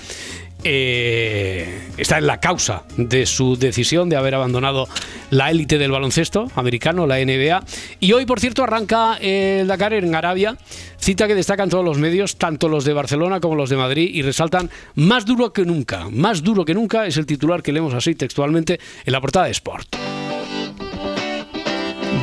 eh, está en la causa de su decisión de haber abandonado la élite del baloncesto americano, la NBA. Y hoy, por cierto, arranca el Dakar en Arabia, cita que destacan todos los medios, tanto los de Barcelona como los de Madrid, y resaltan más duro que nunca, más duro que nunca es el titular que leemos así textualmente en la portada de Sport.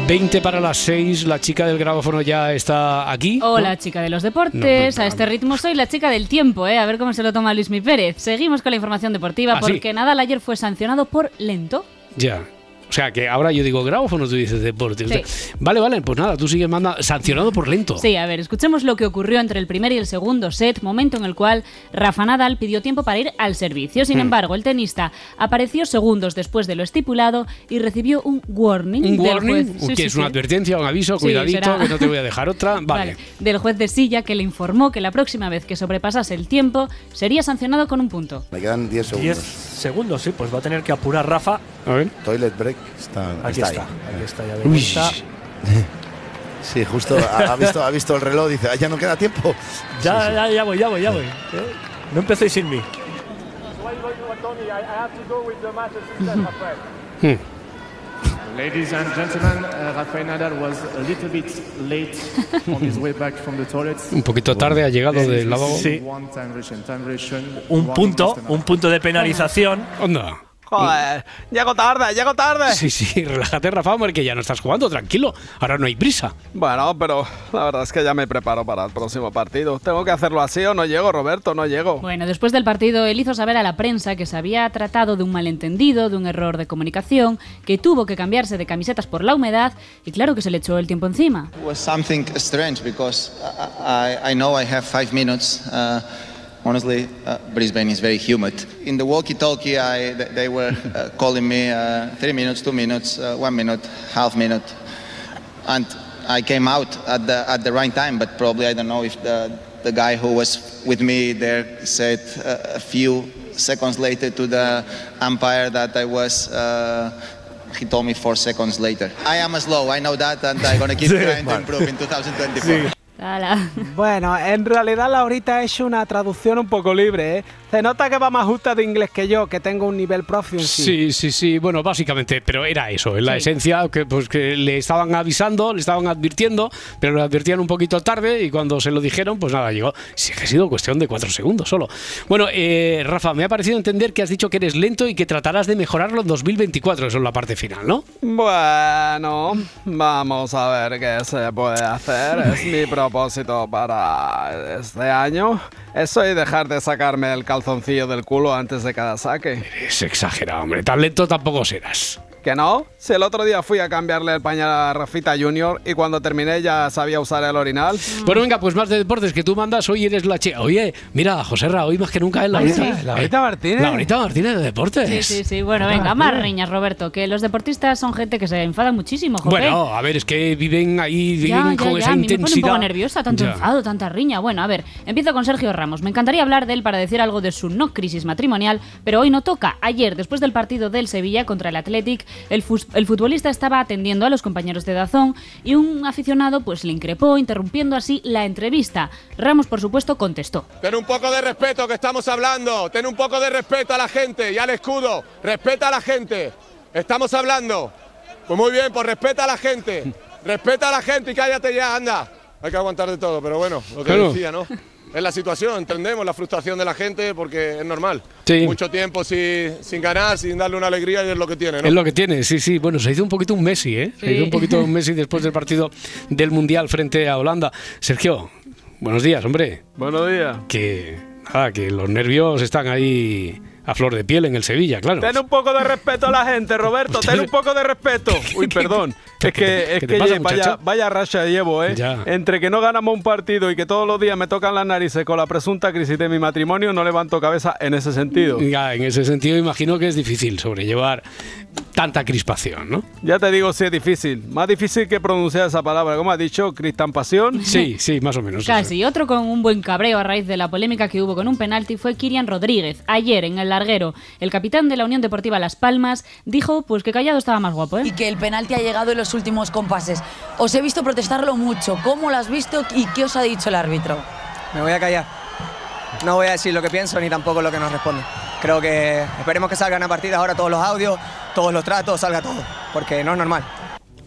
20 para las 6, la chica del grabófono ya está aquí. ¿no? Hola, chica de los deportes. No, a este ritmo soy la chica del tiempo, ¿eh? A ver cómo se lo toma Luis Mi Pérez. Seguimos con la información deportiva Ah, sí. porque Nadal ayer fue sancionado por lento. Ya. O sea, que ahora yo digo grabófono, tú dices deporte. Sí. Vale, vale, pues nada, tú sigues manda sancionado por lento. Sí, a ver, escuchemos lo que ocurrió entre el primer y el segundo set, momento en el cual Rafa Nadal pidió tiempo para ir al servicio. Sin Hmm. embargo, el tenista apareció segundos después de lo estipulado y recibió un warning. Un del warning, juez. Sí, que sí, es una advertencia, un aviso, Sí, cuidadito, será. que no te voy a dejar otra. Vale. Vale, del juez de silla que le informó que la próxima vez que sobrepasase el tiempo sería sancionado con un punto. Me quedan 10 10 segundos. segundos, sí, pues va a tener que apurar Rafa. A ver. Toilet break. Está, Aquí está está, ahí. aquí está ya de Uy. vuelta. Sí, justo ha, ha visto, ha visto el reloj, dice, "Ah, ya no queda tiempo. Ya, Sí, sí. ya, ya voy, ya voy, ya voy. ¿eh? No empecéis sin mí. Hmm. Ladies and gentlemen, uh, Rafael Nadal was a little bit late on his way back from the toilet. Un poquito tarde ha llegado del lavabo. Sí. Un punto, un punto de penalización. Onda. Joder, llego tarde, llego tarde. Sí, sí, relájate, Rafa, porque ya no estás jugando, tranquilo. Ahora no hay prisa. Bueno, pero la verdad es que ya me preparo para el próximo partido. ¿Tengo que hacerlo así o no llego, Roberto? No llego. Bueno, después del partido, él hizo saber a la prensa que se había tratado de un malentendido, de un error de comunicación, que tuvo que cambiarse de camisetas por la humedad y claro que se le echó el tiempo encima. It was something strange because I, I, I know I have five minutes. Uh, honestly, uh, Brisbane is very humid. In the walkie-talkie, I, they were uh, calling me uh, three minutes, two minutes, uh, one minute, half minute, and I came out at the at the right time. But probably I don't know if the the guy who was with me there said uh, a few seconds later to the umpire that I was. Uh, he told me four seconds later. I am slow, I know that, and I'm gonna keep trying to improve in 2024. Ala. Bueno, en realidad Laurita ha hecho una traducción un poco libre, ¿eh? Se nota que va más justa de inglés que yo, que tengo un nivel proficiency. Sí, sí, sí, bueno, básicamente, pero era eso, en la Sí. esencia, que, pues, que le estaban avisando, le estaban advirtiendo, pero lo advertían un poquito tarde y cuando se lo dijeron, pues nada, llegó. Sí, que ha sido cuestión de cuatro segundos solo. Bueno, eh, Rafa, me ha parecido entender que has dicho que eres lento y que tratarás de mejorarlo en 2024, eso es la parte final, ¿no? Bueno, vamos a ver qué se puede hacer. Es mi propósito para este año. Eso y dejar de sacarme el calzoncillo del culo antes de cada saque. Es exagerado, hombre, tan lento tampoco serás. ¿Que no? Si el otro día fui a cambiarle el pañal a Rafita Junior y cuando terminé ya sabía usar el orinal. Bueno, venga, pues más de deportes que tú mandas, hoy eres la chica. Oye, mira, José Ra, hoy más que nunca es la Sí, Laurita Martínez. Laurita Martínez de deportes. Sí, sí, sí. Bueno, venga, más riñas, Roberto. Que los deportistas son gente que se enfadan muchísimo. Bueno, a ver, es que viven ahí, viven Ya, ya, con ya, esa a mí me pone un intensidad. poco nerviosa, tanto Ya. enfado, tanta riña. Bueno, a ver, empiezo con Sergio Ramos. Me encantaría hablar de él para decir algo de su no crisis matrimonial, pero hoy no toca. Ayer, después del partido del Sevilla contra el Athletic, el, futbolista estaba atendiendo a los compañeros de Dazón y un aficionado pues le increpó, interrumpiendo así la entrevista. Ramos, por supuesto, contestó. Ten un poco de respeto que estamos hablando. Ten un poco de respeto a la gente y al escudo. Respeta a la gente. Estamos hablando. Pues muy bien, pues respeta a la gente. Respeta a la gente y cállate ya, anda. Hay que aguantar de todo, pero bueno, lo que Claro. decía, ¿no? Es la situación, entendemos la frustración de la gente porque es normal. Sí. Mucho tiempo sin, sin ganar, sin darle una alegría y es lo que tiene, ¿no? Es lo que tiene, sí, sí. Bueno, se hizo un poquito un Messi, ¿eh? Se Sí. hizo un poquito un Messi después del partido del Mundial frente a Holanda. Sergio, buenos días, hombre. Buenos días. Que, nada, que los nervios están ahí a flor de piel en el Sevilla, claro. Ten un poco de respeto a la gente, Roberto. Ten un poco de respeto. Uy, perdón. Es que, es ¿Qué que te pasa, ye- vaya, vaya racha llevo, ¿eh? Ya. Entre que no ganamos un partido y que todos los días me tocan las narices con la presunta crisis de mi matrimonio, no levanto cabeza en ese sentido. Ya, en ese sentido imagino que es difícil sobrellevar tanta crispación, ¿no? Ya te digo si es difícil. Más difícil que pronunciar esa palabra. ¿Cómo has dicho? Cristian Pasión. Sí, sí, más o menos. Casi. Otro con un buen cabreo a raíz de la polémica que hubo con un penalti fue Kirian Rodríguez. Ayer, en el larguero, el capitán de la Unión Deportiva Las Palmas dijo pues que Callado estaba más guapo, ¿eh? y que el penalti ha llegado en los últimos compases. Os he visto protestarlo mucho. ¿Cómo lo has visto y qué os ha dicho el árbitro? Me voy a callar. No voy a decir lo que pienso ni tampoco lo que nos responde. Creo que esperemos que salgan a partir de ahora todos los audios, todos los tratos, salga todo, porque no es normal.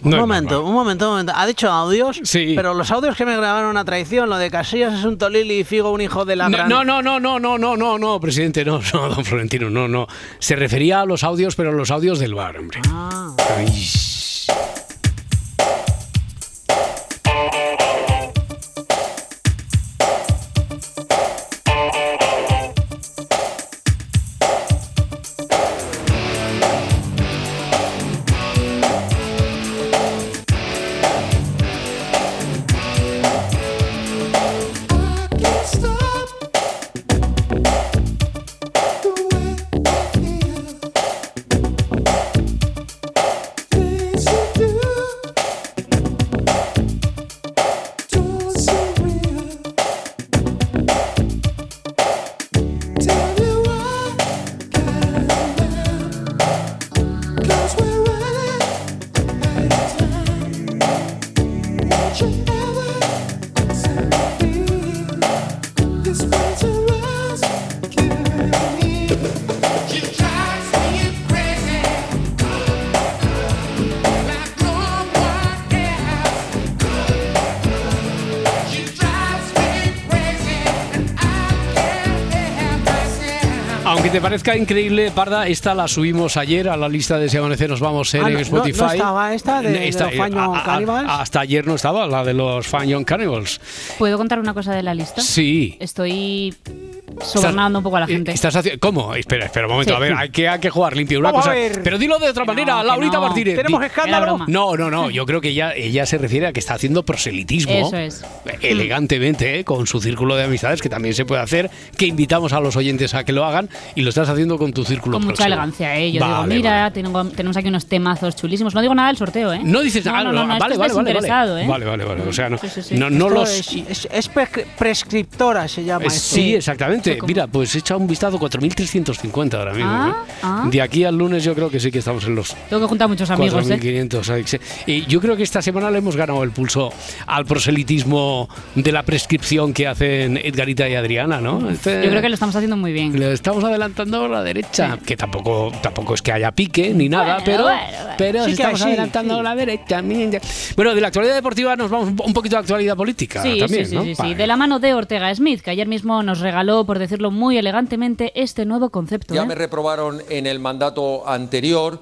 Un momento, un momento, un momento. ¿Ha dicho audios? Sí. Pero los audios que me grabaron a traición, lo de Casillas es un tolili y Figo un hijo de la no. No, no, no, no, no, no, no, no, presidente, no, no, don Florentino, no, no. Se refería a los audios, pero a los audios del bar, hombre. Ah. Ay. Parezca increíble, Parda, esta la subimos ayer a la lista de Si Amanece Nos Vamos Ah, en no- no- Spotify. no estaba esta de- de Esta- los Fun Young a- a- Cannibals? Hasta ayer no estaba, la de los Fan Young Cannibals. ¿Puedo contar una cosa de la lista? Sí. Estoy sobornando un poco a la gente. Estás haci- ¿Cómo? Espera, espera un momento. Sí. A ver, hay que, hay que jugar limpio. Una Vamos a cosa. ver. Pero dilo de otra manera, que Laurita no. Martínez. ¿Tenemos escándalo? No, no, no. Yo creo que ella, ella se refiere a que está haciendo proselitismo. Eso es. Elegantemente, ¿eh? con su círculo de amistades, que también se puede hacer, que invitamos a los oyentes a que lo hagan, y lo estás haciendo con tu círculo Con mucha próximo. elegancia, ¿eh? Yo Vale, digo, mira, tengo- tenemos aquí unos temazos chulísimos. No digo nada del sorteo, ¿eh? No dices no, nada, no, no, no, vale, vale, vale. ¿eh? Vale, vale, vale. O sea, no, Sí, sí, sí. no, no los. Es, es- es pre- prescriptora, se llama. Eh, esto. Mira, pues he echado un vistazo 4.350 ahora mismo. Ah, ¿eh? ah. De aquí al lunes yo creo que sí que estamos en los Tengo que juntar muchos amigos, ¿eh? 4.500. Alex, ¿eh? Y yo creo que esta semana le hemos ganado el pulso al proselitismo de la prescripción que hacen Edgarita y Adriana, ¿no? Este- Yo creo que lo estamos haciendo muy bien. le estamos adelantando a la derecha, que tampoco tampoco es que haya pique ni nada, Bueno, pero, bueno, bueno. pero Sí estamos sí, adelantando a la derecha. Bueno, de la actualidad deportiva nos vamos un poquito a la actualidad política Sí, también, sí, sí, sí. De la mano de Ortega Smith, que ayer mismo nos regaló, por decirlo muy elegantemente, este nuevo concepto. Ya ¿eh? me reprobaron en el mandato anterior.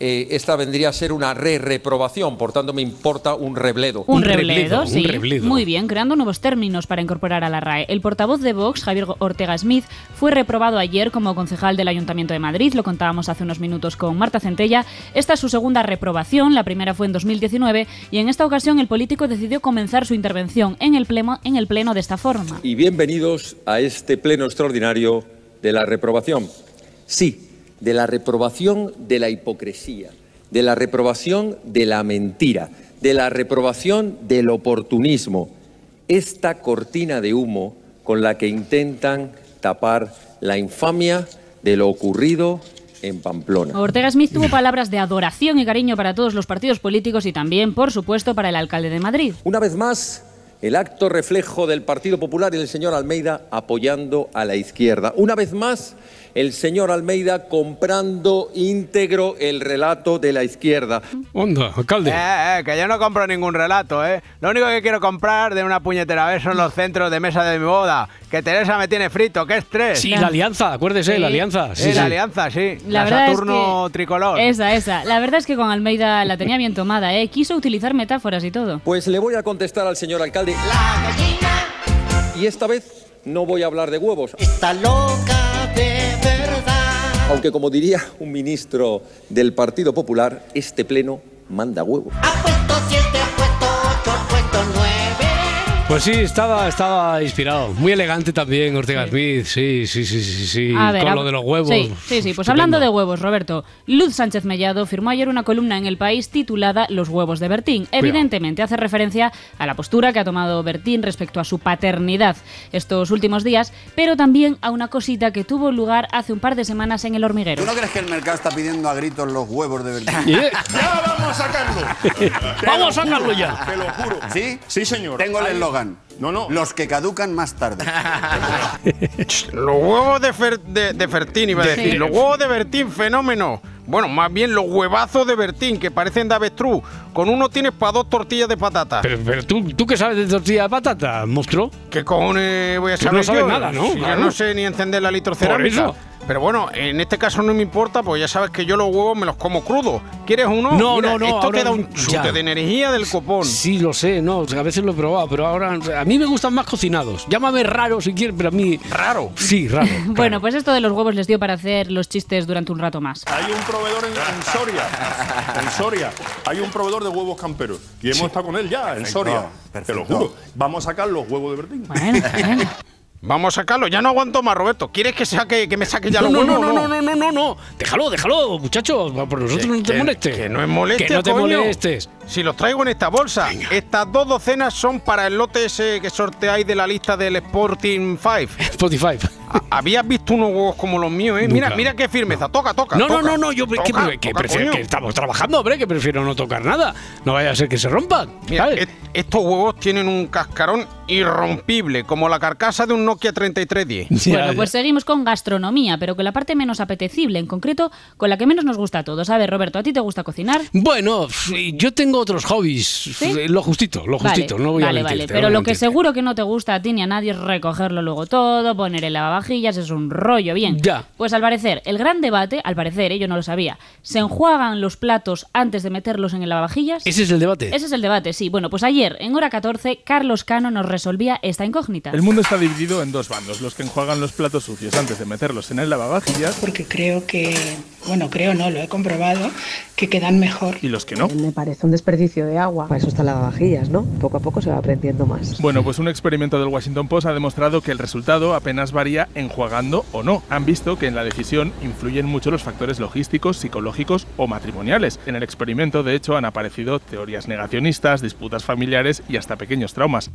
Eh, esta vendría a ser una re-reprobación, por tanto me importa un rebledo. Un, rebledo, sí. Muy bien, creando nuevos términos para incorporar a la RAE. El portavoz de Vox, Javier Ortega Smith, fue reprobado ayer como concejal del Ayuntamiento de Madrid. Lo contábamos hace unos minutos con Marta Centella. Esta es su segunda reprobación. La primera fue en 2019 y en esta ocasión el político decidió comenzar su intervención en el pleno, en el pleno de esta forma. y bienvenidos a este pleno extraordinario de la reprobación. Sí, de la reprobación de la hipocresía, de la reprobación de la mentira, de la reprobación del oportunismo. Esta cortina de humo con la que intentan tapar la infamia de lo ocurrido en Pamplona. Ortega Smith tuvo palabras de adoración y cariño para todos los partidos políticos y también, por supuesto, para el alcalde de Madrid. Una vez más, el acto reflejo del Partido Popular y el señor Almeida apoyando a la izquierda. Una vez más, el señor Almeida comprando íntegro el relato de la izquierda. Onda, alcalde. Eh, eh, que yo no compro ningún relato, ¿eh? Lo único que quiero comprar de una puñetera vez son los centros de mesa de mi boda. Que Teresa me tiene frito, qué estrés. Sí, la alianza, acuérdese, Sí. la alianza. Sí, Sí, sí. la alianza, sí. La La, verdad es Saturno que- tricolor. Esa, esa. La verdad es que con Almeida la tenía bien tomada, ¿eh? Quiso utilizar metáforas y todo. Pues le voy a contestar al señor alcalde. Y esta vez no voy a hablar de huevos. Está loca de. Aunque como diría un ministro del Partido Popular, este pleno manda siete, Pues sí, estaba, estaba inspirado. Muy elegante también, Ortega Smith. Sí, sí, sí, sí, sí. Ver, Con lo de los huevos. Sí, sí, sí. Pues hablando de huevos, Roberto, Luz Sánchez Mellado firmó ayer una columna en El País titulada Los huevos de Bertín. Evidentemente hace referencia a la postura que ha tomado Bertín respecto a su paternidad estos últimos días, pero también a una cosita que tuvo lugar hace un par de semanas en El Hormiguero. ¿Tú no crees que el mercado está pidiendo a gritos los huevos de verdad? Yeah. ¡Ya vamos a sacarlo! Vamos a sacarlo ya. Te lo juro. ¿Sí? Sí, señor. Tengo el Ahí- No, no. Los que caducan más tarde. Los huevos de, Fer- de, de Fertín, iba a De- decir. Los huevos de Bertín, fenómeno. Bueno, más bien los huevazos de Bertín, que parecen de avestruz. Con uno tienes para dos tortillas de patata. Pero, pero tú, ¿tú qué sabes de tortilla de patata, monstruo? ¿Qué cojones voy a Tú saber no sabes yo? nada, ¿no? Si Claro. yo no sé ni encender la litrocerámica. eso. Pero bueno, en este caso no me importa, pues ya sabes que yo los huevos me los como crudos. ¿Quieres uno? No, Mira, no, no. Esto ahora te da un ya. chute de energía del copón. Sí, lo sé, no, o sea, a veces lo he probado, pero ahora a mí me gustan más cocinados. Llámame raro si quieres, pero a mí raro. Sí, raro. Bueno, pues esto de los huevos les dio para hacer los chistes durante un rato más. Hay un proveedor en, en Soria. En Soria. Hay un proveedor de huevos camperos. Y hemos estado con él ya, en Perfecto, Soria. Te lo juro. Vamos a sacar los huevos de Bertín. Vamos a sacarlo, ya no aguanto más, Roberto. ¿Quieres que saque, que me saque ya No, los no, huevos? no, no, no, no, no, no. Déjalo, déjalo, muchacho. Por nosotros no te Que- molestes. Que no es molestia, Que no te coño. molestes. Si los traigo en esta bolsa. Estas dos docenas son para el lote ese que sorteáis de la lista del Sporting 5. Spotify. ¿Habías visto unos huevos como los míos, eh? Mira, mira qué firmeza. Toca, toca. No, no, toca. no, no, yo que, Toca, prefiero que estamos trabajando, hombre, que prefiero no tocar nada. No vaya a ser que se rompan. Mira, ¿sabes? et- estos huevos tienen un cascarón irrompible, como la carcasa de un Nokia 3310. Bueno, pues seguimos con gastronomía, pero con la parte menos apetecible, en concreto con la que menos nos gusta a todos. A ver, Roberto, ¿a ti te gusta cocinar? Bueno, yo tengo otros hobbies. F- Lo justito, lo justito. vale, no voy vale, a vale. mentirte. Pero no voy a lo que seguro que no te gusta a ti ni a nadie es recogerlo luego todo, poner el lavavajillas, es un rollo, bien. Ya. Pues al parecer, el gran debate, al parecer, ¿eh? yo no lo sabía, ¿se enjuagan los platos antes de meterlos en el lavavajillas? Ese es el debate. Ese es el debate, sí. Bueno, pues ayer, en hora 14, Carlos Cano nos resolvía esta incógnita. El mundo está dividido en dos bandos, los que enjuagan los platos sucios antes de meterlos en el lavavajillas. Porque creo que bueno, creo no, lo he comprobado, que quedan mejor. ¿Y los que no? Me parece un desperdicio de agua. Para eso están lavavajillas, ¿no? Poco a poco se va aprendiendo más. Bueno, pues un experimento del Washington Post ha demostrado que el resultado apenas varía enjuagando o no. Han visto que en la decisión influyen mucho los factores logísticos, psicológicos o matrimoniales. En el experimento, de hecho, han aparecido teorías negacionistas, disputas familiares y hasta pequeños traumas.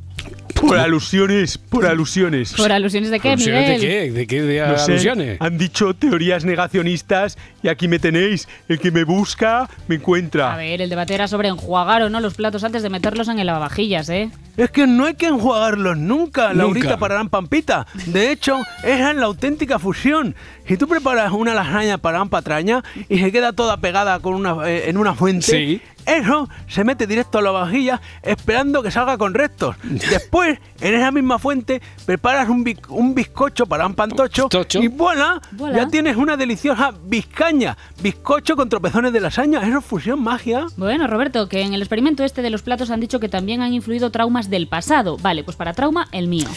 Por alusiones, por alusiones. ¿Por alusiones de qué, ¿Alusiones Miguel? de qué? ¿De qué de No sé, alusiones? han dicho teorías negacionistas y aquí me tenéis. El que me busca, me encuentra. A ver, el debate era sobre enjuagar o no los platos antes de meterlos en el lavavajillas, ¿eh? Es que no hay que enjuagarlos nunca, Laurita Nunca. Pararán Pampita. De hecho, esa es la auténtica fusión. Si tú preparas una lasaña para patraña y se queda toda pegada con una, eh, en una fuente, Sí. Eso se mete directo a la vajilla esperando que salga con restos. Después, en esa misma fuente, preparas un, un bizcocho para un pantocho y voilà, Voilà. ya tienes una deliciosa bizcaña. Bizcocho con tropezones de lasaña. Eso es fusión magia. Bueno, Roberto, que en el experimento este de los platos han dicho que también han influido traumas del pasado. Vale, pues para trauma, el mío.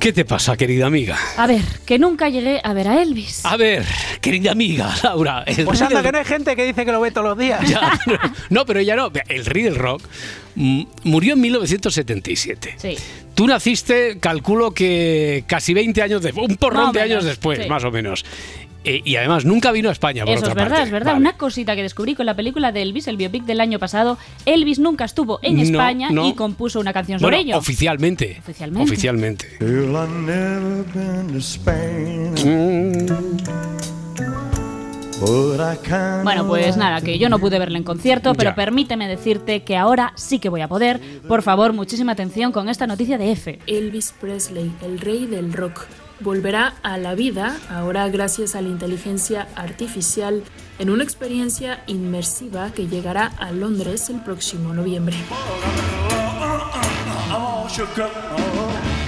¿Qué te pasa, querida amiga? A ver, que nunca llegué a ver a Elvis. A ver, querida amiga, Laura. el Pues anda, del- que no hay gente que dice que lo ve todos los días. Ya, no, pero ella no. El rey del rock murió en 1977. Sí. Tú naciste, calculo que casi 20 años después, un porrón de años después, sí. más o menos. Eh, y además nunca vino a España, por Eso otra es verdad, parte. es verdad. Vale. Una cosita que descubrí con la película de Elvis, el biopic del año pasado. Elvis nunca estuvo en No, España no. y compuso una canción Bueno, sobre ello. oficialmente. Oficialmente. Oficialmente. Bueno, pues nada, que yo no pude verle en concierto, pero Ya. permíteme decirte que ahora sí que voy a poder. Por favor, muchísima atención con esta noticia de F. Elvis Presley, el rey del rock, volverá a la vida, ahora gracias a la inteligencia artificial, en una experiencia inmersiva que llegará a Londres el próximo noviembre.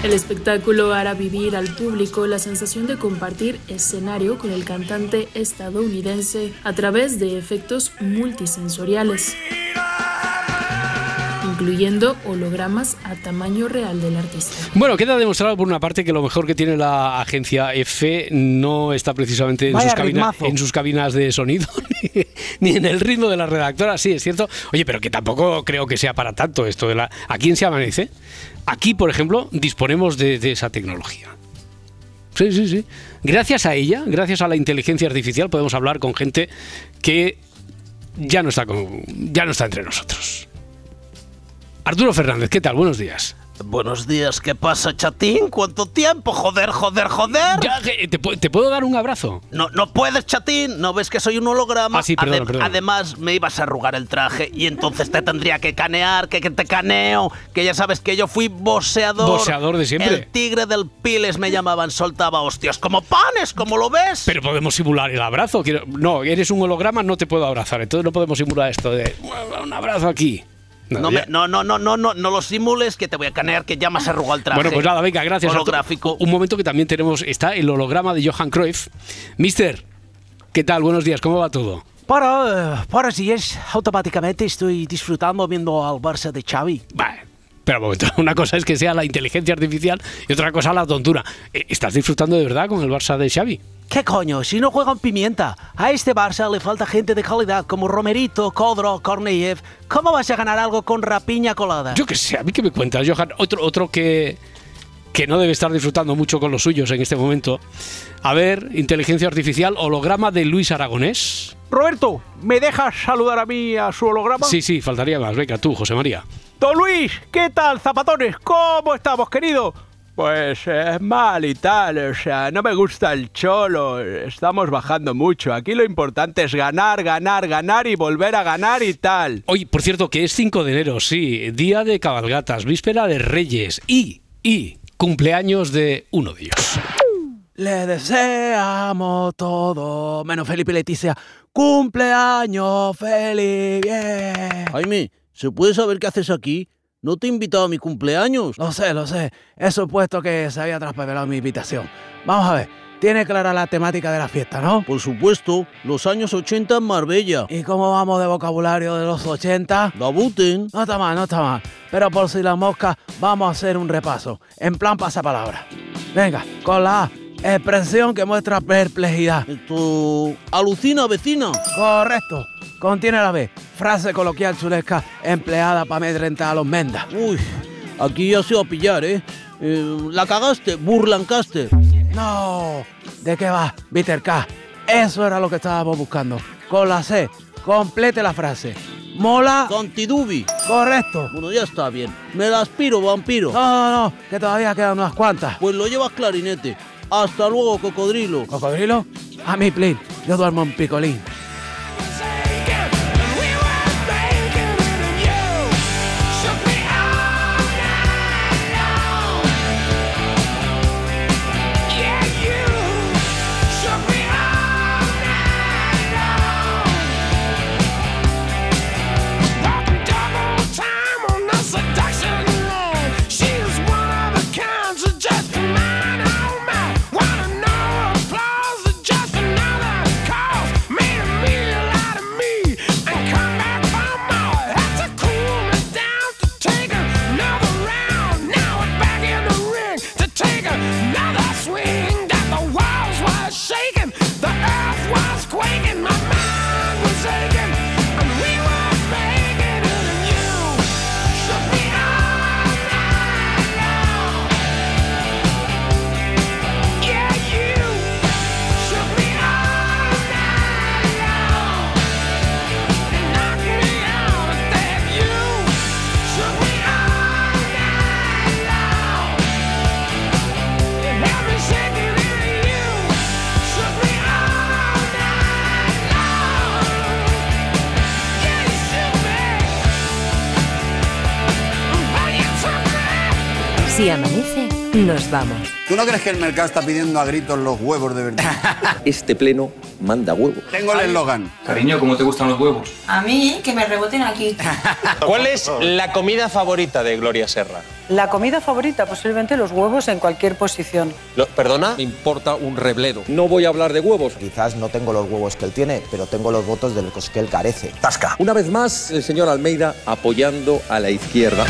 El espectáculo hará vivir al público la sensación de compartir escenario con el cantante estadounidense a través de efectos multisensoriales, incluyendo hologramas a tamaño real del artista. Bueno, queda demostrado por una parte que lo mejor que tiene la agencia F no está precisamente en, sus, cabina- en sus cabinas de sonido ni, ni en el ritmo de la redactora, sí, es cierto. Oye, pero que tampoco creo que sea para tanto esto de la... ¿A quién se amanece? Aquí, por ejemplo, disponemos de, de esa tecnología. Sí, sí, sí. Gracias a ella, gracias a la inteligencia artificial, podemos hablar con gente que ya no está, con, ya no está entre nosotros. Arturo Fernández, ¿qué tal? Buenos días. Buenos días, ¿qué pasa, chatín? ¿Cuánto tiempo? Joder, joder, joder. Ya, que- ¿te, pu- te puedo dar un abrazo? No, no puedes, chatín. ¿No ves que soy un holograma? Ah, sí, perdona, Adem- perdona. Además, me ibas a arrugar el traje y entonces te tendría que canear, que, que te caneo, que ya sabes que yo fui boxeador. Boxeador de siempre. El tigre del Piles me llamaban, soltaba hostias como panes, como lo ves. Pero podemos simular el abrazo. Quiero- no, eres un holograma, no te puedo abrazar. Entonces no podemos simular esto de un abrazo aquí. No, me- no, no, no, no, no, no lo simules, que te voy a canear, que ya me has arrugado el traje. Bueno, pues nada, venga, gracias. Holográfico. Un momento que también tenemos, está el holograma de Johan Cruyff. Mister, ¿qué tal? Buenos días, ¿cómo va todo? Para, para si es automáticamente estoy disfrutando viendo al Barça de Xavi. Vale. Pero momento, una cosa es que sea la inteligencia artificial y otra cosa la tontura. Eh, ¿Estás disfrutando de verdad con el Barça de Xavi? ¿Qué coño? Si no juegan pimienta. A este Barça le falta gente de calidad como Romerito, Codro, Korneyev. ¿Cómo vas a ganar algo con rapiña colada? Yo qué sé, a mí que me cuentas, Johan. Otro, otro que, que no debe estar disfrutando mucho con los suyos en este momento. A ver, inteligencia artificial, holograma de Luis Aragonés. Roberto, ¿me dejas saludar a mí a su holograma? Sí, sí, faltaría más. Venga, tú, José María. Don Luis, ¿qué tal, zapatones? ¿Cómo estamos, querido? Pues es mal y tal, o sea, no me gusta el cholo, estamos bajando mucho. Aquí lo importante es ganar, ganar, ganar y volver a ganar y tal. Oye, por cierto, que es 5 de enero, sí, día de cabalgatas, víspera de Reyes y, y cumpleaños de uno de ellos. Le deseamos todo, menos Felipe y Leticia. Cumpleaños feliz, bien. Jaime, ¿se puede saber qué haces aquí? ¿No te he invitado a mi cumpleaños? Lo sé, lo sé. He supuesto que se había traspapelado mi invitación. Vamos a ver, tiene clara la temática de la fiesta, ¿no? Por supuesto, los años 80 en Marbella. ¿Y cómo vamos de vocabulario de los 80? Dabuten. No está mal, no está mal. Pero por si la mosca, vamos a hacer un repaso. En plan pasapalabra. Venga, con la A. expresión que muestra perplejidad. Esto... alucina, vecina. Correcto. Contiene la B. Frase coloquial chulesca empleada para amedrentar a los mendas. Uy, aquí ya se va a pillar, ¿eh? Eh, la cagaste, Burlancaster. No, ¿de qué va, Peter K? Eso era lo que estábamos buscando. Con la C, complete la frase. Mola. Contidubi. Correcto. Bueno, ya está bien. Me la aspiro, vampiro. No, no, no, que todavía quedan unas cuantas. Pues lo llevas clarinete. Hasta luego, cocodrilo. ¿Cocodrilo? A mí, plin. Yo duermo en picolín. Nos vamos. ¿Tú no crees que el mercado está pidiendo a gritos los huevos de verdad? Este pleno manda huevos. Tengo el eslogan. Cariño, ¿cómo te gustan los huevos? A mí, que me reboten aquí. ¿Cuál es la comida favorita de Gloria Serra? La comida favorita, posiblemente los huevos en cualquier posición. Lo- ¿Perdona? Me importa un rebledo. No voy a hablar de huevos. Quizás no tengo los huevos que él tiene, pero tengo los votos de los que él carece. Tasca. Una vez más, el señor Almeida apoyando a la izquierda.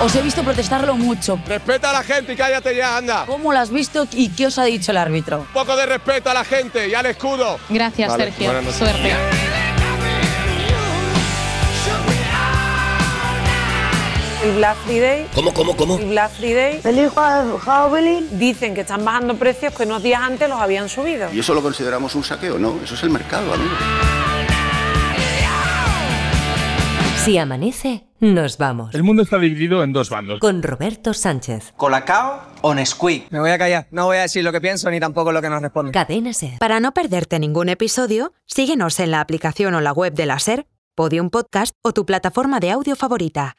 Os he visto protestarlo mucho. Respeta a la gente y cállate ya, anda. ¿Cómo lo has visto y qué os ha dicho el árbitro? Un poco de respeto a la gente y al escudo. Gracias, Vale, Sergio. Suerte. El Black Friday. ¿Cómo, cómo, cómo? El Black Friday. Feliz Halloween. Dicen que están bajando precios que unos días antes los habían subido. ¿Y eso lo consideramos un saqueo? No, eso es el mercado, amigo. Si amanece, nos vamos. El mundo está dividido en dos bandos. Con Roberto Sánchez. ¿Colacao o Nesquik? Me voy a callar. No voy a decir lo que pienso ni tampoco lo que nos responde. Cadena Ser. Para no perderte ningún episodio, síguenos en la aplicación o la web de la SER, Podium Podcast o tu plataforma de audio favorita.